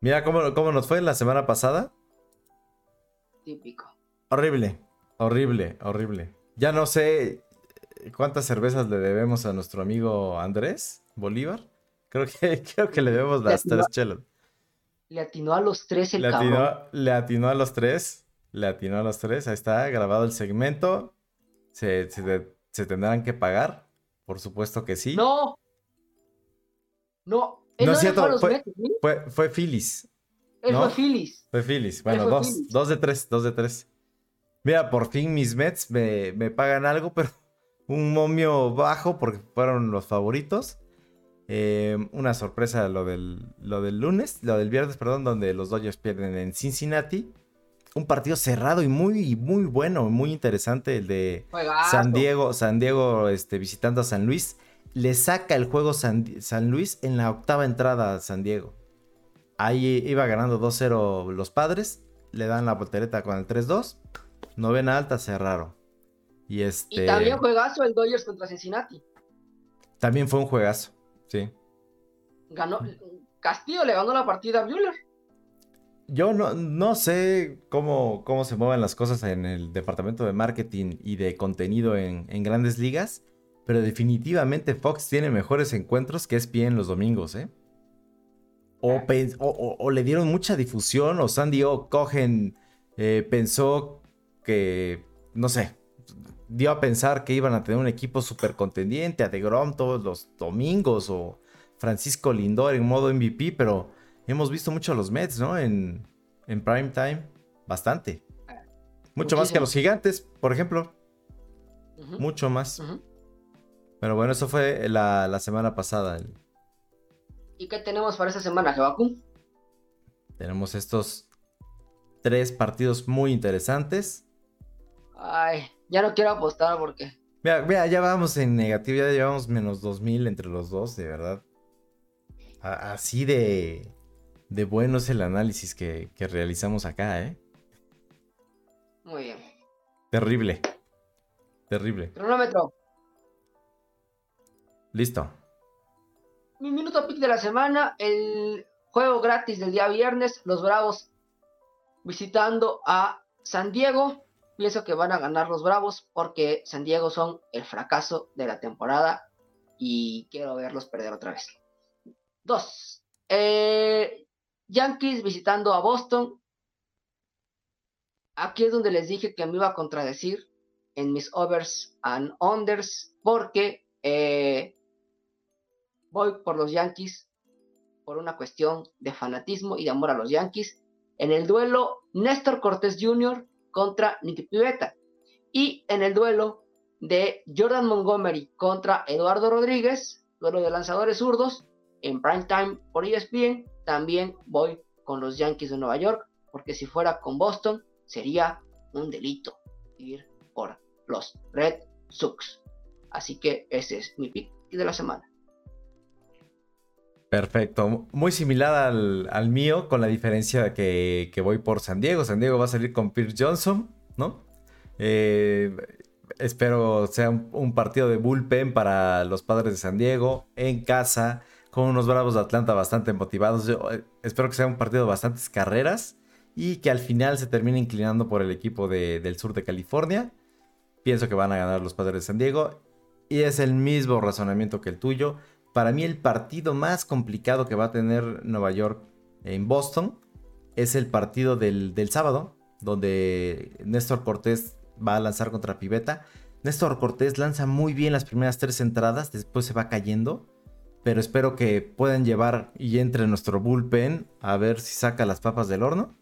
Mira cómo, cómo nos fue la semana pasada.
Típico.
Horrible, horrible, horrible. Ya no sé cuántas cervezas le debemos a nuestro amigo Andrés Bolívar. Creo que, creo que le debemos las tres chelas.
Le atinó a los tres el
le
cabrón.
le atinó a los tres. Le atinó a los tres. Ahí está, grabado el segmento. Se, se, se tendrán que pagar. Por supuesto que sí.
No. No. Él
No
no,
es cierto,
a
fue-. Fue.
Él
¿no?
fue Phillies.
Fue Phillies. Bueno,
fue
dos. Dos de tres. Dos de tres. Mira, por fin mis Mets me, me pagan algo, pero un momio bajo porque fueron los favoritos. Eh, una sorpresa lo del, lo del lunes, lo del viernes, perdón, donde los Dodgers pierden en Cincinnati. Un partido cerrado y muy, muy bueno, muy interesante el de
Juegazo.
San Diego, San Diego este, visitando a San Luis. Le saca el juego San, San Luis en la octava entrada a San Diego. Ahí iba ganando 2-0 los padres. Le dan la voltereta con el 3-2. Novena alta, cerraron. Y este.
Y también juegazo el Dodgers contra Cincinnati.
también fue un juegazo. Sí.
Ganó. Castillo le ganó la partida a Bueller.
Yo no, no sé cómo, cómo se mueven las cosas en el departamento de marketing y de contenido en, en grandes ligas, pero definitivamente Fox tiene mejores encuentros que ESPN los domingos, ¿eh? O, pen- o- o- o le dieron mucha difusión, o San Diego Cogen eh, pensó que, no sé, dio a pensar que iban a tener un equipo súper contendiente, a DeGrom todos los domingos, o Francisco Lindor en modo MVP, pero hemos visto mucho a los Mets, ¿no? En, en prime time, bastante. Mucho más que a los gigantes, por ejemplo. Mucho más. Pero bueno, eso fue la, la semana pasada. El-
¿Y qué tenemos para esta semana, Jebacú?
Tenemos estos tres partidos muy interesantes.
Ay, ya no quiero apostar porque.
Mira, mira, ya vamos en negativo, ya llevamos menos 2000 entre los dos, de verdad. A- así de, de bueno es el análisis que, que realizamos acá, ¿eh?
Muy bien.
Terrible. Terrible.
Cronómetro.
Listo.
Mi minuto pick de la semana, el juego gratis del día viernes, los Bravos visitando a San Diego. Pienso que van a ganar los Bravos porque San Diego son el fracaso de la temporada y quiero verlos perder otra vez. Dos. eh, Yankees visitando a Boston. Aquí es donde les dije que me iba a contradecir en mis overs and unders porque eh, voy por los Yankees por una cuestión de fanatismo y de amor a los Yankees. En el duelo, Néstor Cortés Jr. contra Nicky Pivetta. Y en el duelo de Jordan Montgomery contra Eduardo Rodríguez, duelo de lanzadores zurdos, en prime time por ESPN, también voy con los Yankees de Nueva York, porque si fuera con Boston, sería un delito ir por los Red Sox. Así que ese es mi pick de la semana.
Perfecto. Muy similar al, mío, con la diferencia de que, voy por San Diego. San Diego va a salir con Pierce Johnson, ¿no? Eh, espero sea un, partido de bullpen para los padres de San Diego, en casa, con unos bravos de Atlanta bastante motivados. Eh, espero que sea un partido de bastantes carreras y que al final se termine inclinando por el equipo de- del sur de California. Pienso que van a ganar los padres de San Diego. Y es el mismo razonamiento que el tuyo. Para mí el partido más complicado que va a tener Nueva York en Boston es el partido del, del sábado, donde Néstor Cortés va a lanzar contra Pivetta. Néstor Cortés lanza muy bien las primeras tres entradas, después se va cayendo, pero espero que puedan llevar y entre nuestro bullpen a ver si saca las papas del horno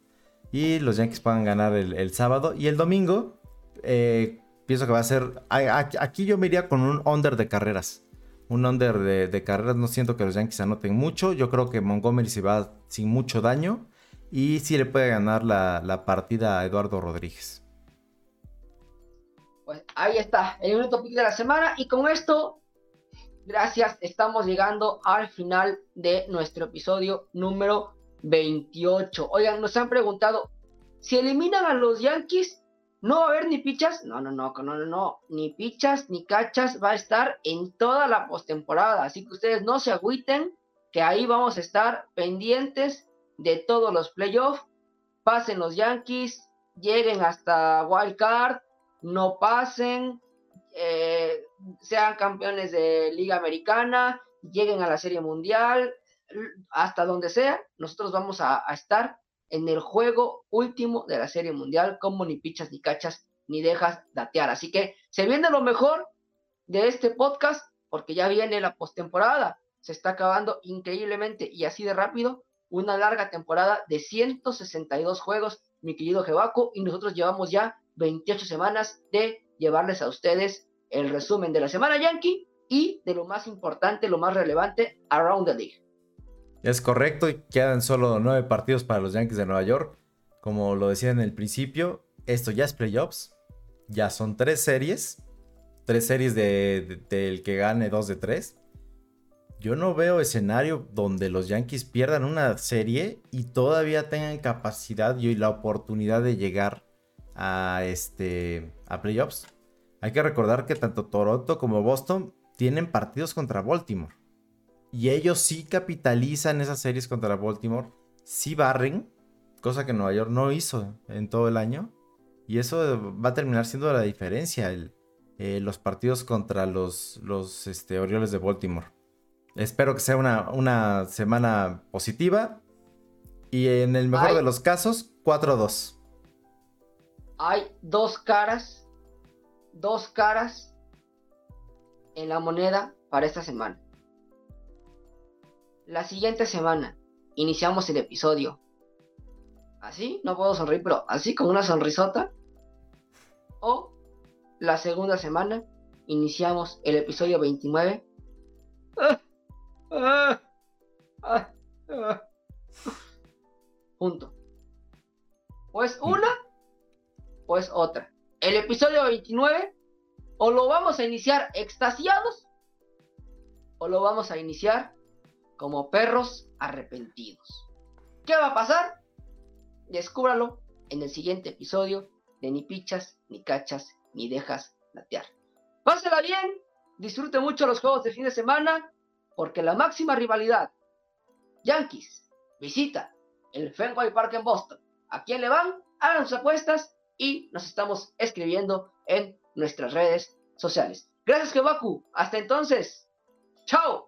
y los Yankees puedan ganar el, el sábado. Y el domingo, eh, pienso que va a ser. Aquí yo me iría con un under de carreras. Un under de, carreras. No siento que los Yankees anoten mucho. Yo creo que Montgomery se va sin mucho daño. Y sí le puede ganar la, la partida a Eduardo Rodríguez.
Pues ahí está, el minuto pick de la semana. Y con esto, gracias, estamos llegando al final de nuestro episodio número 28. Oigan, nos han preguntado, si eliminan a los Yankees, ¿no va a haber ni pichas? No, no, no, no, no, no, ni pichas ni cachas va a estar en toda la postemporada. Así que ustedes no se agüiten, que ahí vamos a estar pendientes de todos los playoffs. Pasen los Yankees, lleguen hasta Wild Card, no pasen, eh, sean campeones de Liga Americana, lleguen a la Serie Mundial, hasta donde sea, nosotros vamos a, estar en el juego último de la Serie Mundial, como ni pichas ni cachas ni dejas datear. Así que se viene lo mejor de este podcast, porque ya viene la postemporada. Se está acabando increíblemente y así de rápido una larga temporada de 162 juegos, mi querido Jebaco, y nosotros llevamos ya 28 semanas de llevarles a ustedes el resumen de la semana Yankee y de lo más importante, lo más relevante, Around the League.
Es correcto, y quedan solo nueve partidos para los Yankees de Nueva York. Como lo decía en el principio, esto ya es playoffs, ya son tres series, tres series del de, que gane dos de tres. Yo no veo escenario donde los Yankees pierdan una serie y todavía tengan capacidad y la oportunidad de llegar a, este, a playoffs. Hay que recordar que tanto Toronto como Boston tienen partidos contra Baltimore. Y ellos sí capitalizan esas series contra Baltimore. Sí barren, cosa que Nueva York no hizo en todo el año. Y eso va a terminar siendo la diferencia, eh, los partidos contra los, los este, Orioles de Baltimore. Espero que sea una, una semana positiva. Y en el mejor de los casos, 4-2.
Hay dos caras, dos caras en la moneda para esta semana. La siguiente semana iniciamos el episodio. Así, no puedo sonreír, pero así con una sonrisota. O la segunda semana iniciamos el episodio 29 Punto. Pues una, pues otra. El episodio 29, o lo vamos a iniciar extasiados, o lo vamos a iniciar como perros arrepentidos. ¿Qué va a pasar? Descúbralo en el siguiente episodio de Ni Pichas, Ni Cachas, Ni Dejas Latear. Pásela bien, disfrute mucho los juegos de fin de semana porque la máxima rivalidad, Yankees, visita el Fenway Park en Boston. ¿A quién le van? Hagan sus apuestas y nos estamos escribiendo en nuestras redes sociales. Gracias, Kebaku. Hasta entonces. Chao.